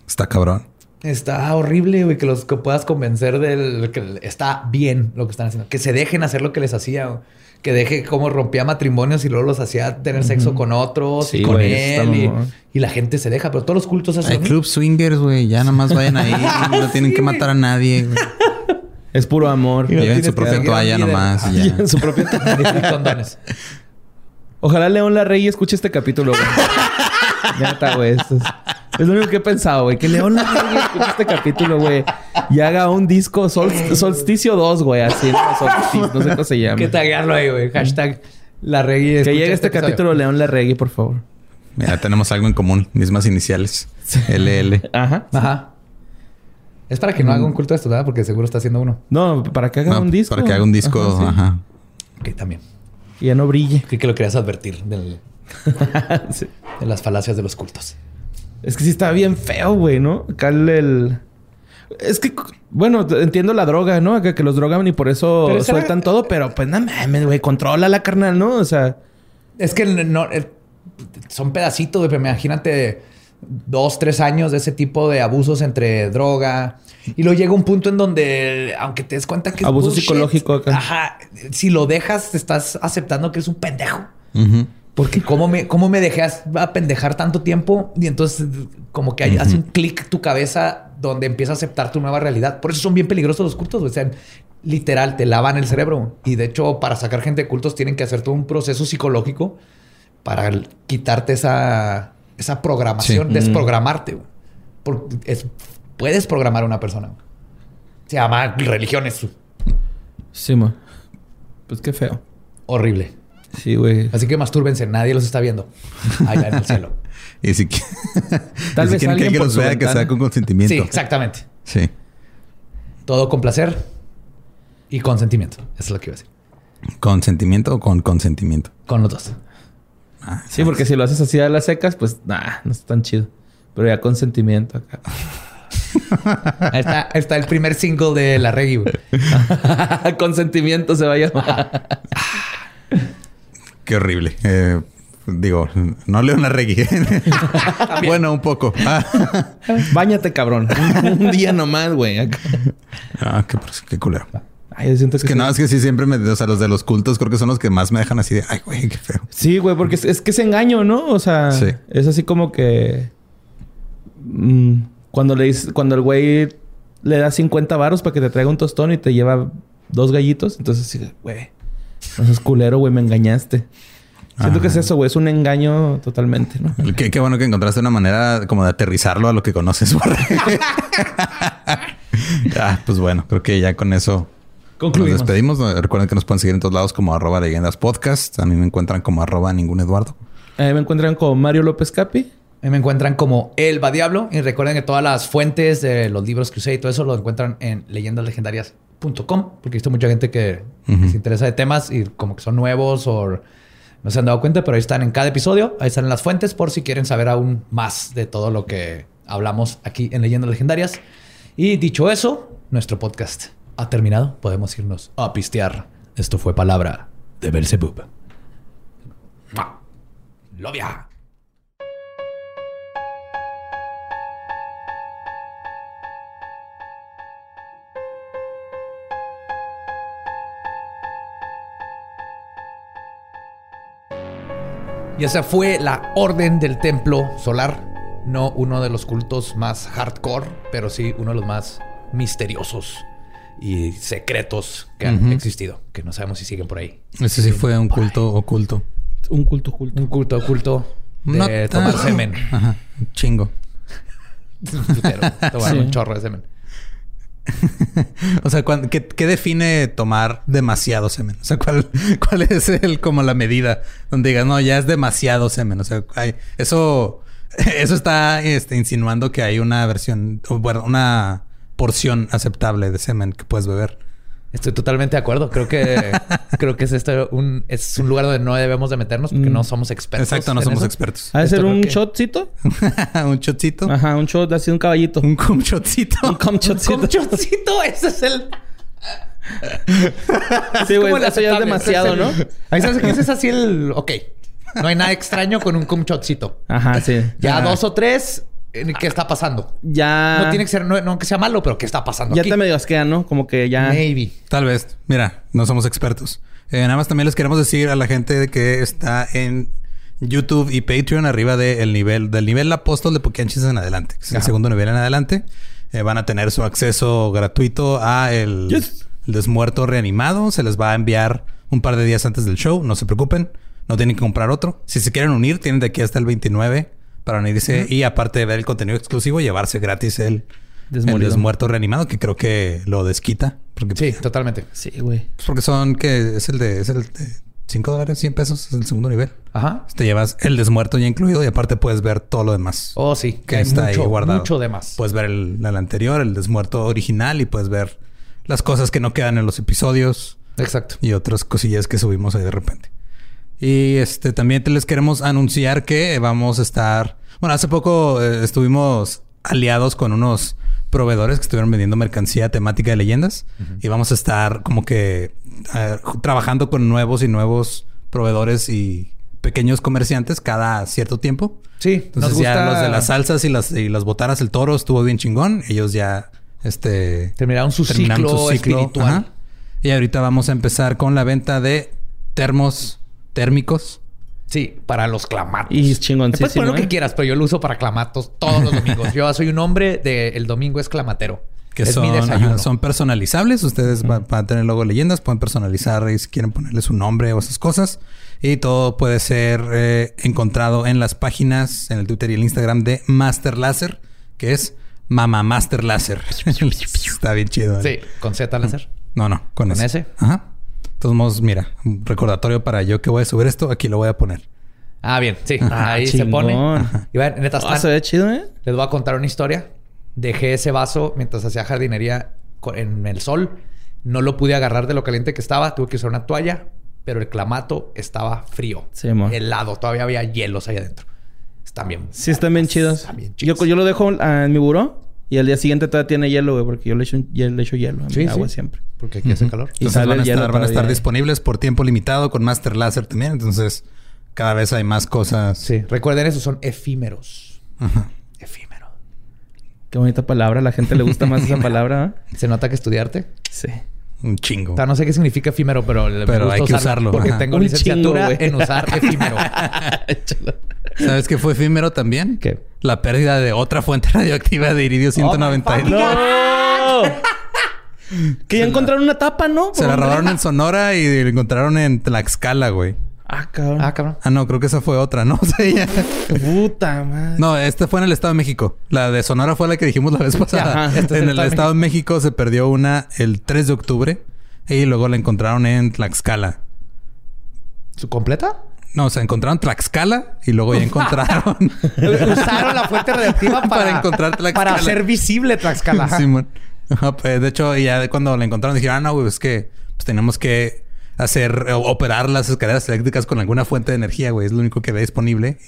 Está cabrón. Está horrible, güey, que los que puedas convencer del que está bien lo que están haciendo. Que se dejen hacer lo que les hacía, Que deje cómo rompía matrimonios y luego los hacía tener sexo con otros y con él. Y, la gente se deja, pero todos los cultos hacen. Hay club swingers, güey. Ya nada más vayan ahí. <laughs> no tienen que matar a nadie, güey. Es puro amor. Lleven su propia toalla nomás. Y ya. su propia toalla. Ojalá León Larrey escuche este capítulo, güey. <laughs> Ya está, güey. Es lo único que he pensado, güey. Que León escuche este capítulo, güey. Y haga un disco Solsticio 2, güey. Así, no, no sé cómo se llama. Que taguearlo ahí, güey. Hashtag la Que llegue este, este capítulo León Larregui, por favor. Mira, tenemos algo en común. Mismas iniciales. LL. Ajá. Ajá. Es para que no haga un culto de esto, ¿verdad? Porque seguro está haciendo uno. No, para que haga un disco. Para que haga un disco, ajá. Ok, también. Y ya no brille. Creo que lo querías advertir del, <laughs> de las falacias de los cultos. Es que sí está bien feo, güey, ¿no? Acá el, Es que, bueno, entiendo la droga, ¿no? Que, que los drogan y por eso sueltan todo, pero pues no mames, güey, controla la carnal, ¿no? O sea. Es que no, eh, son pedacitos, güey, pero imagínate dos, tres años de ese tipo de abusos entre droga. Y luego llega un punto en donde, aunque te des cuenta que es abuso psicológico acá. Ajá, si lo dejas, te estás aceptando que es un pendejo. Porque cómo me, cómo me dejé a pendejar tanto tiempo y entonces como que hace un clic tu cabeza donde empieza a aceptar tu nueva realidad. Por eso son bien peligrosos los cultos. O sea, literal, te lavan el cerebro. Y de hecho, para sacar gente de cultos tienen que hacer todo un proceso psicológico para quitarte esa, esa programación, desprogramarte. es, puedes programar a una persona. Se llama religiones. Sí, ma. Pues qué feo. Horrible. Sí, güey. Así que mastúrbense, nadie los está viendo. Allá en el cielo. <laughs> y si, Tal <laughs> vez quieren que los vea, que sea con consentimiento. Sí, exactamente. Sí. Todo con placer y consentimiento. Eso es lo que iba a decir. ¿Consentimiento o con consentimiento? Con los dos. Ah, Sí, porque si lo haces así a las secas, pues nah, no está tan chido. Pero ya con sentimiento acá. Ahí está, ahí está el primer single de La Reggae, güey. <laughs> con sentimiento se va a llamar. Qué horrible. Eh, digo, no leo una reggae. bueno, un poco. Ah, Báñate, cabrón. <laughs> Un, día nomás, güey. ah, qué, qué culero. Ay, yo siento Es que no, es que sí siempre me... O sea, los de los cultos creo que son los que más me dejan así de... Ay, güey, qué feo. Sí, güey, porque es, es que es engaño, ¿no? O sea, Sí. es así como que. mm, cuando le cuando el güey le da 50 varos para que te traiga un tostón y te lleva dos gallitos, entonces sí, güey, no seas culero, güey, me engañaste. Siento que es Ajá. eso, güey, es un engaño totalmente, ¿no? Qué, qué bueno que encontraste una manera como de aterrizarlo a lo que conoces. <laughs> ah, pues bueno, creo que ya con eso Concluimos. nos despedimos. Recuerden que nos pueden seguir en todos lados como arroba leyendas podcast. A mí me encuentran como arroba ningún Eduardo. Me encuentran con Mario López Capi. Me encuentran como Elba Diablo. Y recuerden que todas las fuentes de los libros que usé y todo eso lo encuentran en leyendaslegendarias.com. Porque he visto mucha gente que se interesa de temas y como que son nuevos o no se han dado cuenta, pero ahí están en cada episodio. Ahí están las fuentes por si quieren saber aún más de todo lo que hablamos aquí en Leyendas Legendarias. Y dicho eso, nuestro podcast ha terminado. Podemos irnos a pistear. Esto fue palabra de Belzebub. ¡Lovia! Y esa fue la Orden del Templo Solar. No uno de los cultos más hardcore, pero sí uno de los más misteriosos y secretos que han existido. Que no sabemos si siguen por ahí. Ese sí fue un culto oculto. Un culto culto. Un culto oculto de No tomar semen. Ajá, <laughs> un chingo. Putero. Tomar Sí. un chorro de semen. <laughs> O sea, ¿cuán- ¿qué, qué define tomar demasiado semen? O sea, ¿cuál, cuál es el como la medida donde digas, no, ya es demasiado semen? O sea, hay, eso, <laughs> eso está este, insinuando que hay una versión, bueno, una porción aceptable de semen que puedes beber. Estoy totalmente de acuerdo. Creo que <laughs> creo que es esto un es un lugar donde no debemos de meternos porque Mm. no somos expertos. Exacto, no somos eso. expertos. ¿Ha de ser un que- shotcito? <laughs> un shotcito. Ajá, un shot así, un caballito. Un cum shotcito. Un cum shotcito. Con chocito, ese es el <laughs> Sí, güey, eso ya es demasiado, ¿no? Ahí sabes que ese es así el ok. No hay nada extraño con un cum shotcito. Ajá, sí. Ya Ajá. dos o tres, ¿qué está pasando? Ya. No tiene que ser, no, no que sea malo, pero ¿qué está pasando Ya aquí? te medio asquean, ¿no? Como que ya. Maybe. Tal vez. Mira, no somos expertos. Eh, nada más también les queremos decir a la gente que está en YouTube y Patreon arriba del nivel, del nivel apóstol de Poquianchis en adelante. que es el Ajá. segundo nivel en adelante. Eh, van a tener su acceso gratuito a el, Yes. el desmuerto reanimado. Se les va a enviar un par de días antes del show. No se preocupen. No tienen que comprar otro. Si se quieren unir, tienen de aquí hasta el 29 para unirse. Y aparte de ver el contenido exclusivo, llevarse gratis el, desmuerto reanimado, que creo que lo desquita. Porque Sí, totalmente. Sí, güey. pues porque son que es el de es el de 5 dólares, 100 pesos, es el segundo nivel. Ajá. Te llevas el desmuerto ya incluido y aparte puedes ver todo lo demás. Oh, sí. que hay está mucho, ahí guardado. Mucho de más. Puedes ver el, el anterior, el desmuerto original y puedes ver las cosas que no quedan en los episodios Exacto. y otras cosillas que subimos ahí de repente. Y este también te les queremos anunciar que vamos a estar. Bueno, hace poco eh, estuvimos aliados con unos proveedores que estuvieron vendiendo mercancía temática de leyendas y vamos a estar como que eh, trabajando con nuevos y nuevos proveedores y pequeños comerciantes cada cierto tiempo. Sí, Entonces nos ya los de las salsas y las, y las botanas, el toro estuvo bien chingón. Ellos ya este terminaron su terminaron ciclo, su ciclo. espiritual. Ajá. Y ahorita vamos a empezar con la venta de termos térmicos. Sí, para los clamatos. Y es Le puedes poner lo que ¿eh? quieras, pero yo lo uso para clamatos todos los domingos. yo soy un hombre de el domingo es clamatero. Que es son, mi desayuno. ajá, son personalizables. Ustedes va- van a tener logo de leyendas. Pueden personalizar y si quieren ponerle su nombre o esas cosas. Y todo puede ser eh, encontrado en las páginas, en el Twitter y el Instagram de Master Láser, que es Mama Master Láser. <laughs> Está bien chido. ¿eh? Sí, con Z láser. No, no, con, ¿Con ese. ese? Ajá. Todos modos, mira, un recordatorio para yo que voy a subir esto, aquí lo voy a poner. Ah, bien, sí. Ah, Ahí se pone. Y vean, neta, Ah, se ve chido, ¿eh? les voy a contar una historia. Dejé ese vaso mientras hacía jardinería en el sol. No lo pude agarrar de lo caliente que estaba. Tuve que usar una toalla. pero el clamato estaba frío. Sí, mo. helado. Todavía había hielos ahí adentro. Están bien. Sí, están bien chidos. Están bien Yo, chidos. yo lo dejo en mi buró y al día siguiente todavía tiene hielo, güey, porque yo le echo, yo le echo hielo a mi Sí, agua siempre. Porque aquí hace calor. Y Entonces van a, estar, van a estar todavía. disponibles por tiempo limitado con Master Laser también. Entonces, cada vez hay más cosas. Sí. Recuerden eso, son efímeros. Ajá. Efímero. Qué bonita palabra. A la gente le gusta más esa <laughs> palabra. ¿eh? ¿Se nota que estudiarte? Sí. Un chingo. O sea, no sé qué significa efímero, pero, Pero hay que usarlo usarlo. Porque Ajá. tengo Un licenciatura chingo, güey. en usar <laughs> efímero. ¿Sabes qué fue efímero también? ¿Qué? La pérdida de otra fuente <laughs> radioactiva de iridio 192. ¡No! que ya encontraron una tapa, ¿no? Se la robaron en Sonora y la encontraron en Tlaxcala, güey. Ah, cabrón. ah, cabrón. Ah, no, creo que esa fue otra, ¿no? <laughs> O sea, ya- Puta madre. No, esta fue en el Estado de México. La de Sonora fue la que dijimos la vez pasada. Ajá, este es en el el Estado de Estado de México se perdió una el 3 de octubre y luego la encontraron en Tlaxcala. ¿Su completa? No, o sea, encontraron Tlaxcala y luego ya <laughs> encontraron. Usaron la fuente radioactiva <laughs> para, Para encontrar Tlaxcala. Para hacer visible Tlaxcala. Ajá, pues, de hecho, ya cuando la encontraron dijeron, ah, no, güey, es que pues, tenemos que hacer, operar las escaleras eléctricas con alguna fuente de energía, güey. Es lo único que ve disponible.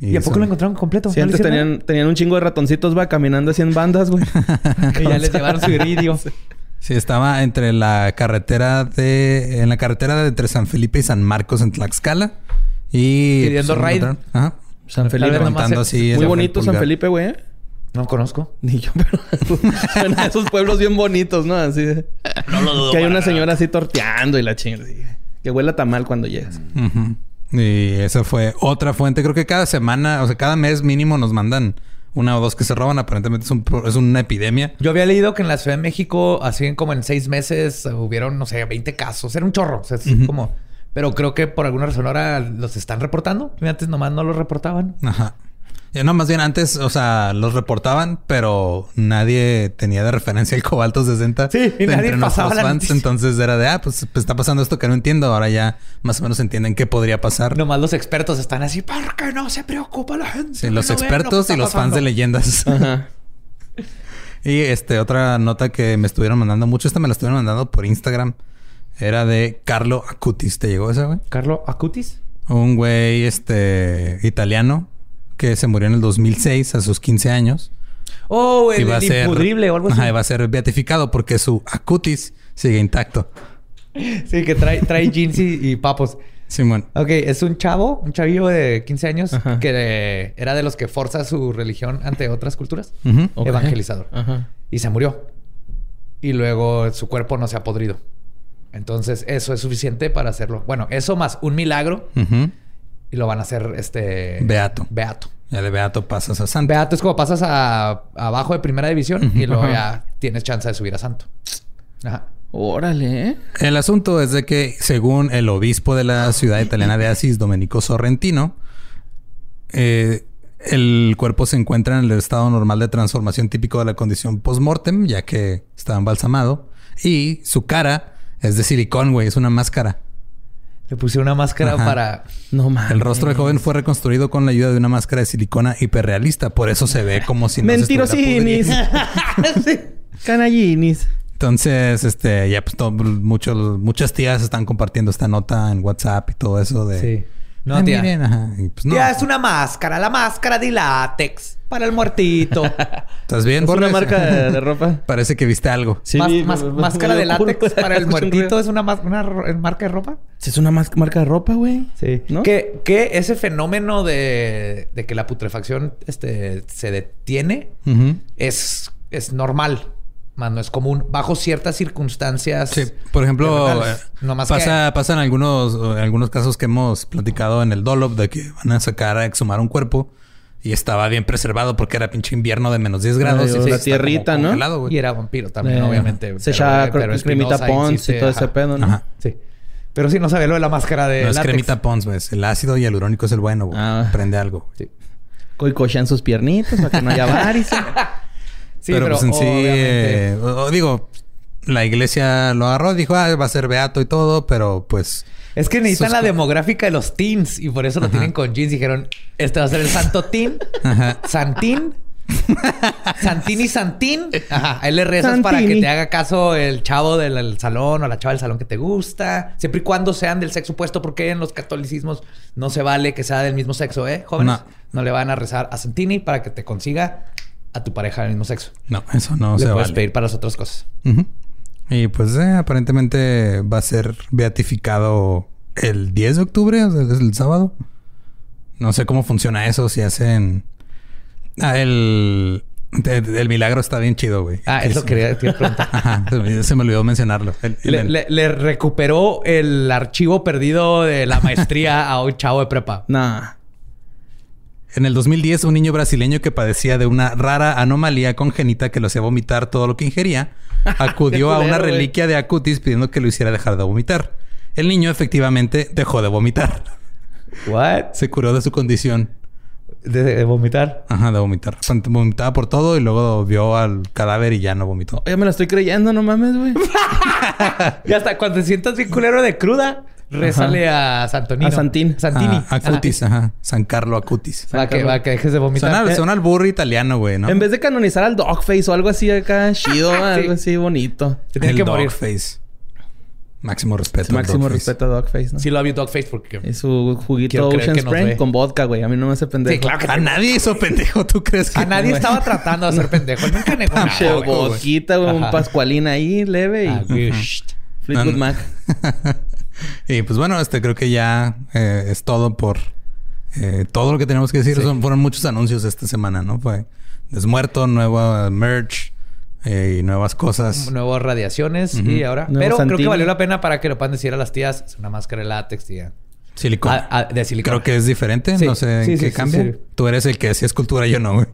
¿Y a poco lo encontraron completo? Sí, ¿No antes tenían, tenían un chingo de ratoncitos, va, caminando así en bandas, güey. <laughs> Y ya les llevaron su iridio. Sí, estaba entre la carretera de... En la carretera de entre San Felipe y San Marcos en Tlaxcala. Y... Pidiendo lo raid. encontraron. Ajá. San Felipe. así... Muy bonito San. Felipe, güey. ¿eh? No conozco. <laughs> Ni yo, pero... <laughs> Suena a esos pueblos bien bonitos, ¿no? Así de... Que hay una señora así torteando y la chingada. Que huele a tamal cuando llegas. Y esa fue otra fuente. Creo que cada semana, o sea, cada mes mínimo nos mandan una o dos que se roban. Aparentemente es, un es una epidemia. Yo había leído que en la Ciudad de México, así como en seis meses, hubieron, no sé, 20 casos. Era un chorro. O sea, es como... Pero creo que por alguna razón ahora los están reportando. Antes nomás no los reportaban. Ajá. Ya no, más bien antes, o sea, los reportaban, pero nadie tenía de referencia el cobalto 60. Sí, y de nadie entre pasaba la fans. Entonces era de, ah, pues, pues está pasando esto que no entiendo. Ahora ya más o menos entienden qué podría pasar. Nomás los expertos están así, ¿por qué no se preocupa la gente? Sí, los no lo expertos y los fans pasando?" de leyendas. Ajá. <laughs> y este, otra nota que me estuvieron mandando mucho, esta me la estuvieron mandando por Instagram. Era de Carlo Acutis. ¿Te llegó esa, güey? Carlo Acutis. Un güey, este, italiano que se murió en el 2006 a sus 15 años. Oh, el, Iba a el ser, impudrible o algo así. Ajá, iba a ser beatificado porque su acutis sigue intacto. Sí, que trae, trae <laughs> jeans y, y papos. Simón. Ok, es un chavo, un chavillo de 15 años Ajá. que eh, era de los que forza su religión ante otras culturas. Ok. Evangelizador. Ajá. Y se murió. Y luego su cuerpo no se ha podrido. Entonces, eso es suficiente para hacerlo. Bueno, eso más un milagro Ujú. Y lo van a hacer este Beato. Beato. Ya de Beato pasas a Santo. Beato es como pasas a abajo de primera división y luego ya tienes chance de subir a santo. Ajá. Órale, ¿eh? El asunto es de que, según el obispo de la ciudad italiana de Asís, Domenico Sorrentino, eh, el cuerpo se encuentra en el estado normal de transformación típico de la condición post-mortem, ya que estaba embalsamado. Y su cara es de silicón, güey. Es una máscara. Le puse una máscara Ajá. para... No mames. El rostro del joven fue reconstruido con la ayuda de una máscara de silicona hiperrealista. Por eso se ve como si no Mentirosinis. <laughs> Canallinis. Entonces, este, ya pues todo- muchos, muchas tías están compartiendo esta nota en WhatsApp y todo eso de... Sí. No, "Ah, tía. miren", ajá. Y, pues, no. Tía, es una máscara. La máscara de látex. Para el muertito. <laughs> ¿Estás bien, Es una marca de, de ropa. <laughs> Parece que viste algo. Sí, Más- más- máscara de látex para el <laughs> muertito. ¿Es una, una marca de ropa? Sí, Es una marca de ropa, güey. Sí. ¿No? Que, que ese fenómeno de, de que la putrefacción este, se detiene es, es normal. Más no es común. Bajo ciertas circunstancias. Sí, por ejemplo, eh, No más pasa, pasa en algunos, en algunos casos que hemos platicado en el Dolop de que van a sacar a exhumar un cuerpo y estaba bien preservado porque era pinche invierno de menos 10 grados. Ay, y la pues tierrita, ¿no? Y era vampiro también, Eh, obviamente. Se echaba cremita Pons y todo ese pedo, ¿no? Ajá. Sí. Pero sí, no sabía lo de la máscara de No es cremita Pons, güey. Es El ácido hialurónico es el bueno, güey. Ah. Prende algo. Sí. Coicochan sus piernitas para que no haya <laughs> varices. Sí, pero, pero, pues en sí, eh, digo, la iglesia lo agarró, dijo, ah, va a ser beato y todo, pero pues... Es que necesitan sus la demográfica de los teens y por eso lo Ajá. tienen con jeans. Dijeron, este va a ser el santo teen, Ajá. santín Santini Santín. Ajá. Ahí le rezas para que te haga caso el chavo del salón o la chava del salón que te gusta. Siempre y cuando sean del sexo opuesto, porque en los catolicismos no se vale que sea del mismo sexo, ¿eh? Jóvenes. No. No, le van a rezar a Santini para que te consiga a tu pareja del mismo sexo. No, eso no le se puedes vale. pedir para las otras cosas. Ujú. Y pues eh, aparentemente va a ser beatificado el 10 de octubre, o sea, es el sábado. No sé cómo funciona eso, si hacen... Ah, el... El milagro está bien chido, güey. Ah, eso quería, preguntar. <laughs> Ajá, se me- se me olvidó mencionarlo. El- el- Le, le- le recuperó el archivo perdido de la maestría a un chavo de prepa. Nah. En el 2010, un niño brasileño que padecía de una rara anomalía congénita que lo hacía vomitar todo lo que ingería, <laughs> acudió a una reliquia de Acutis pidiendo que lo hiciera dejar de vomitar. El niño efectivamente dejó de vomitar. ¿What? Se curó de su condición. De, de vomitar. Ajá, de vomitar. Vomitaba por todo y luego vio al cadáver y ya no vomitó. Ya me la estoy creyendo, no mames, güey. <laughs> <laughs> Y hasta cuando te sientas bien culero de cruda, rézale a Santonino. A Santín. Santini. Ah, Acutis, ajá. San Carlo Acutis. Va que, va que dejes de vomitar. Suena, Eh, suena al burro italiano, güey, ¿no? En vez de canonizar al Dogface o algo así acá chido, <laughs> algo así bonito. Te tiene el que morir. Dogface. Máximo respeto. al Máximo Dogface. respeto a Dogface, ¿no? Sí lo había Dogface porque... Y su juguito Ocean ve. con vodka, güey. A mí no me hace pendejo. Sí, claro que A nadie hizo pendejo, ¿tú crees que? A nadie güey. estaba tratando de hacer pendejo. <laughs> Nunca negó nada, vodquita, güey. Un Ajá. pascualín ahí, leve. Y Ah. Fleetwood No, no. Mac. <laughs> y pues bueno, este creo que ya eh, es todo por eh, todo lo que tenemos que decir. Son, fueron muchos anuncios esta semana, ¿no? Fue Desmuerto, nueva merch eh, y nuevas cosas. Nuevas radiaciones y ahora... Nuevo Pero creo que valió la pena para que lo puedan decir a las tías. Es una máscara de látex, tía. Silicón. Ah, ah, de silicona. Creo que es diferente. Sí, No sé sí, en sí, qué sí, cambia. sí. Tú eres el que hacía escultura, yo no, güey.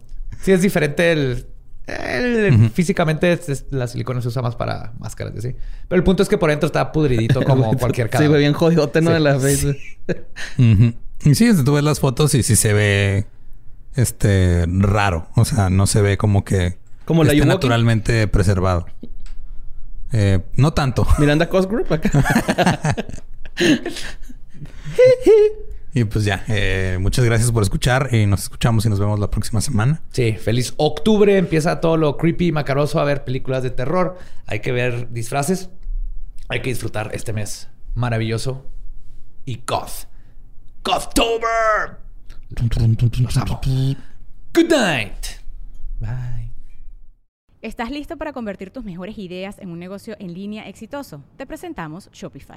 Sí, es diferente el... el- Físicamente es- es- la silicona se usa más para máscaras y así. Pero el punto es que por dentro está pudridito <laughs> como cualquier Sí, cadáver. güey, bien jodidote, ¿no? Sí. De la face. <laughs> Ujú. Y sí, tú ves las fotos y sí se ve este raro. O sea, no se ve como que Como la esté naturalmente preservado. Eh, no tanto. Miranda Cost Group acá. <laughs> Y pues ya, eh, muchas gracias por escuchar y nos escuchamos y nos vemos la próxima semana. Sí, feliz octubre. Empieza todo lo creepy y macaroso a ver películas de terror. Hay que ver disfraces. Hay que disfrutar este mes maravilloso. Y goth. Gothtober. Los amo. Good night. Bye. ¿Estás listo para convertir tus mejores ideas en un negocio en línea exitoso? Te presentamos Shopify.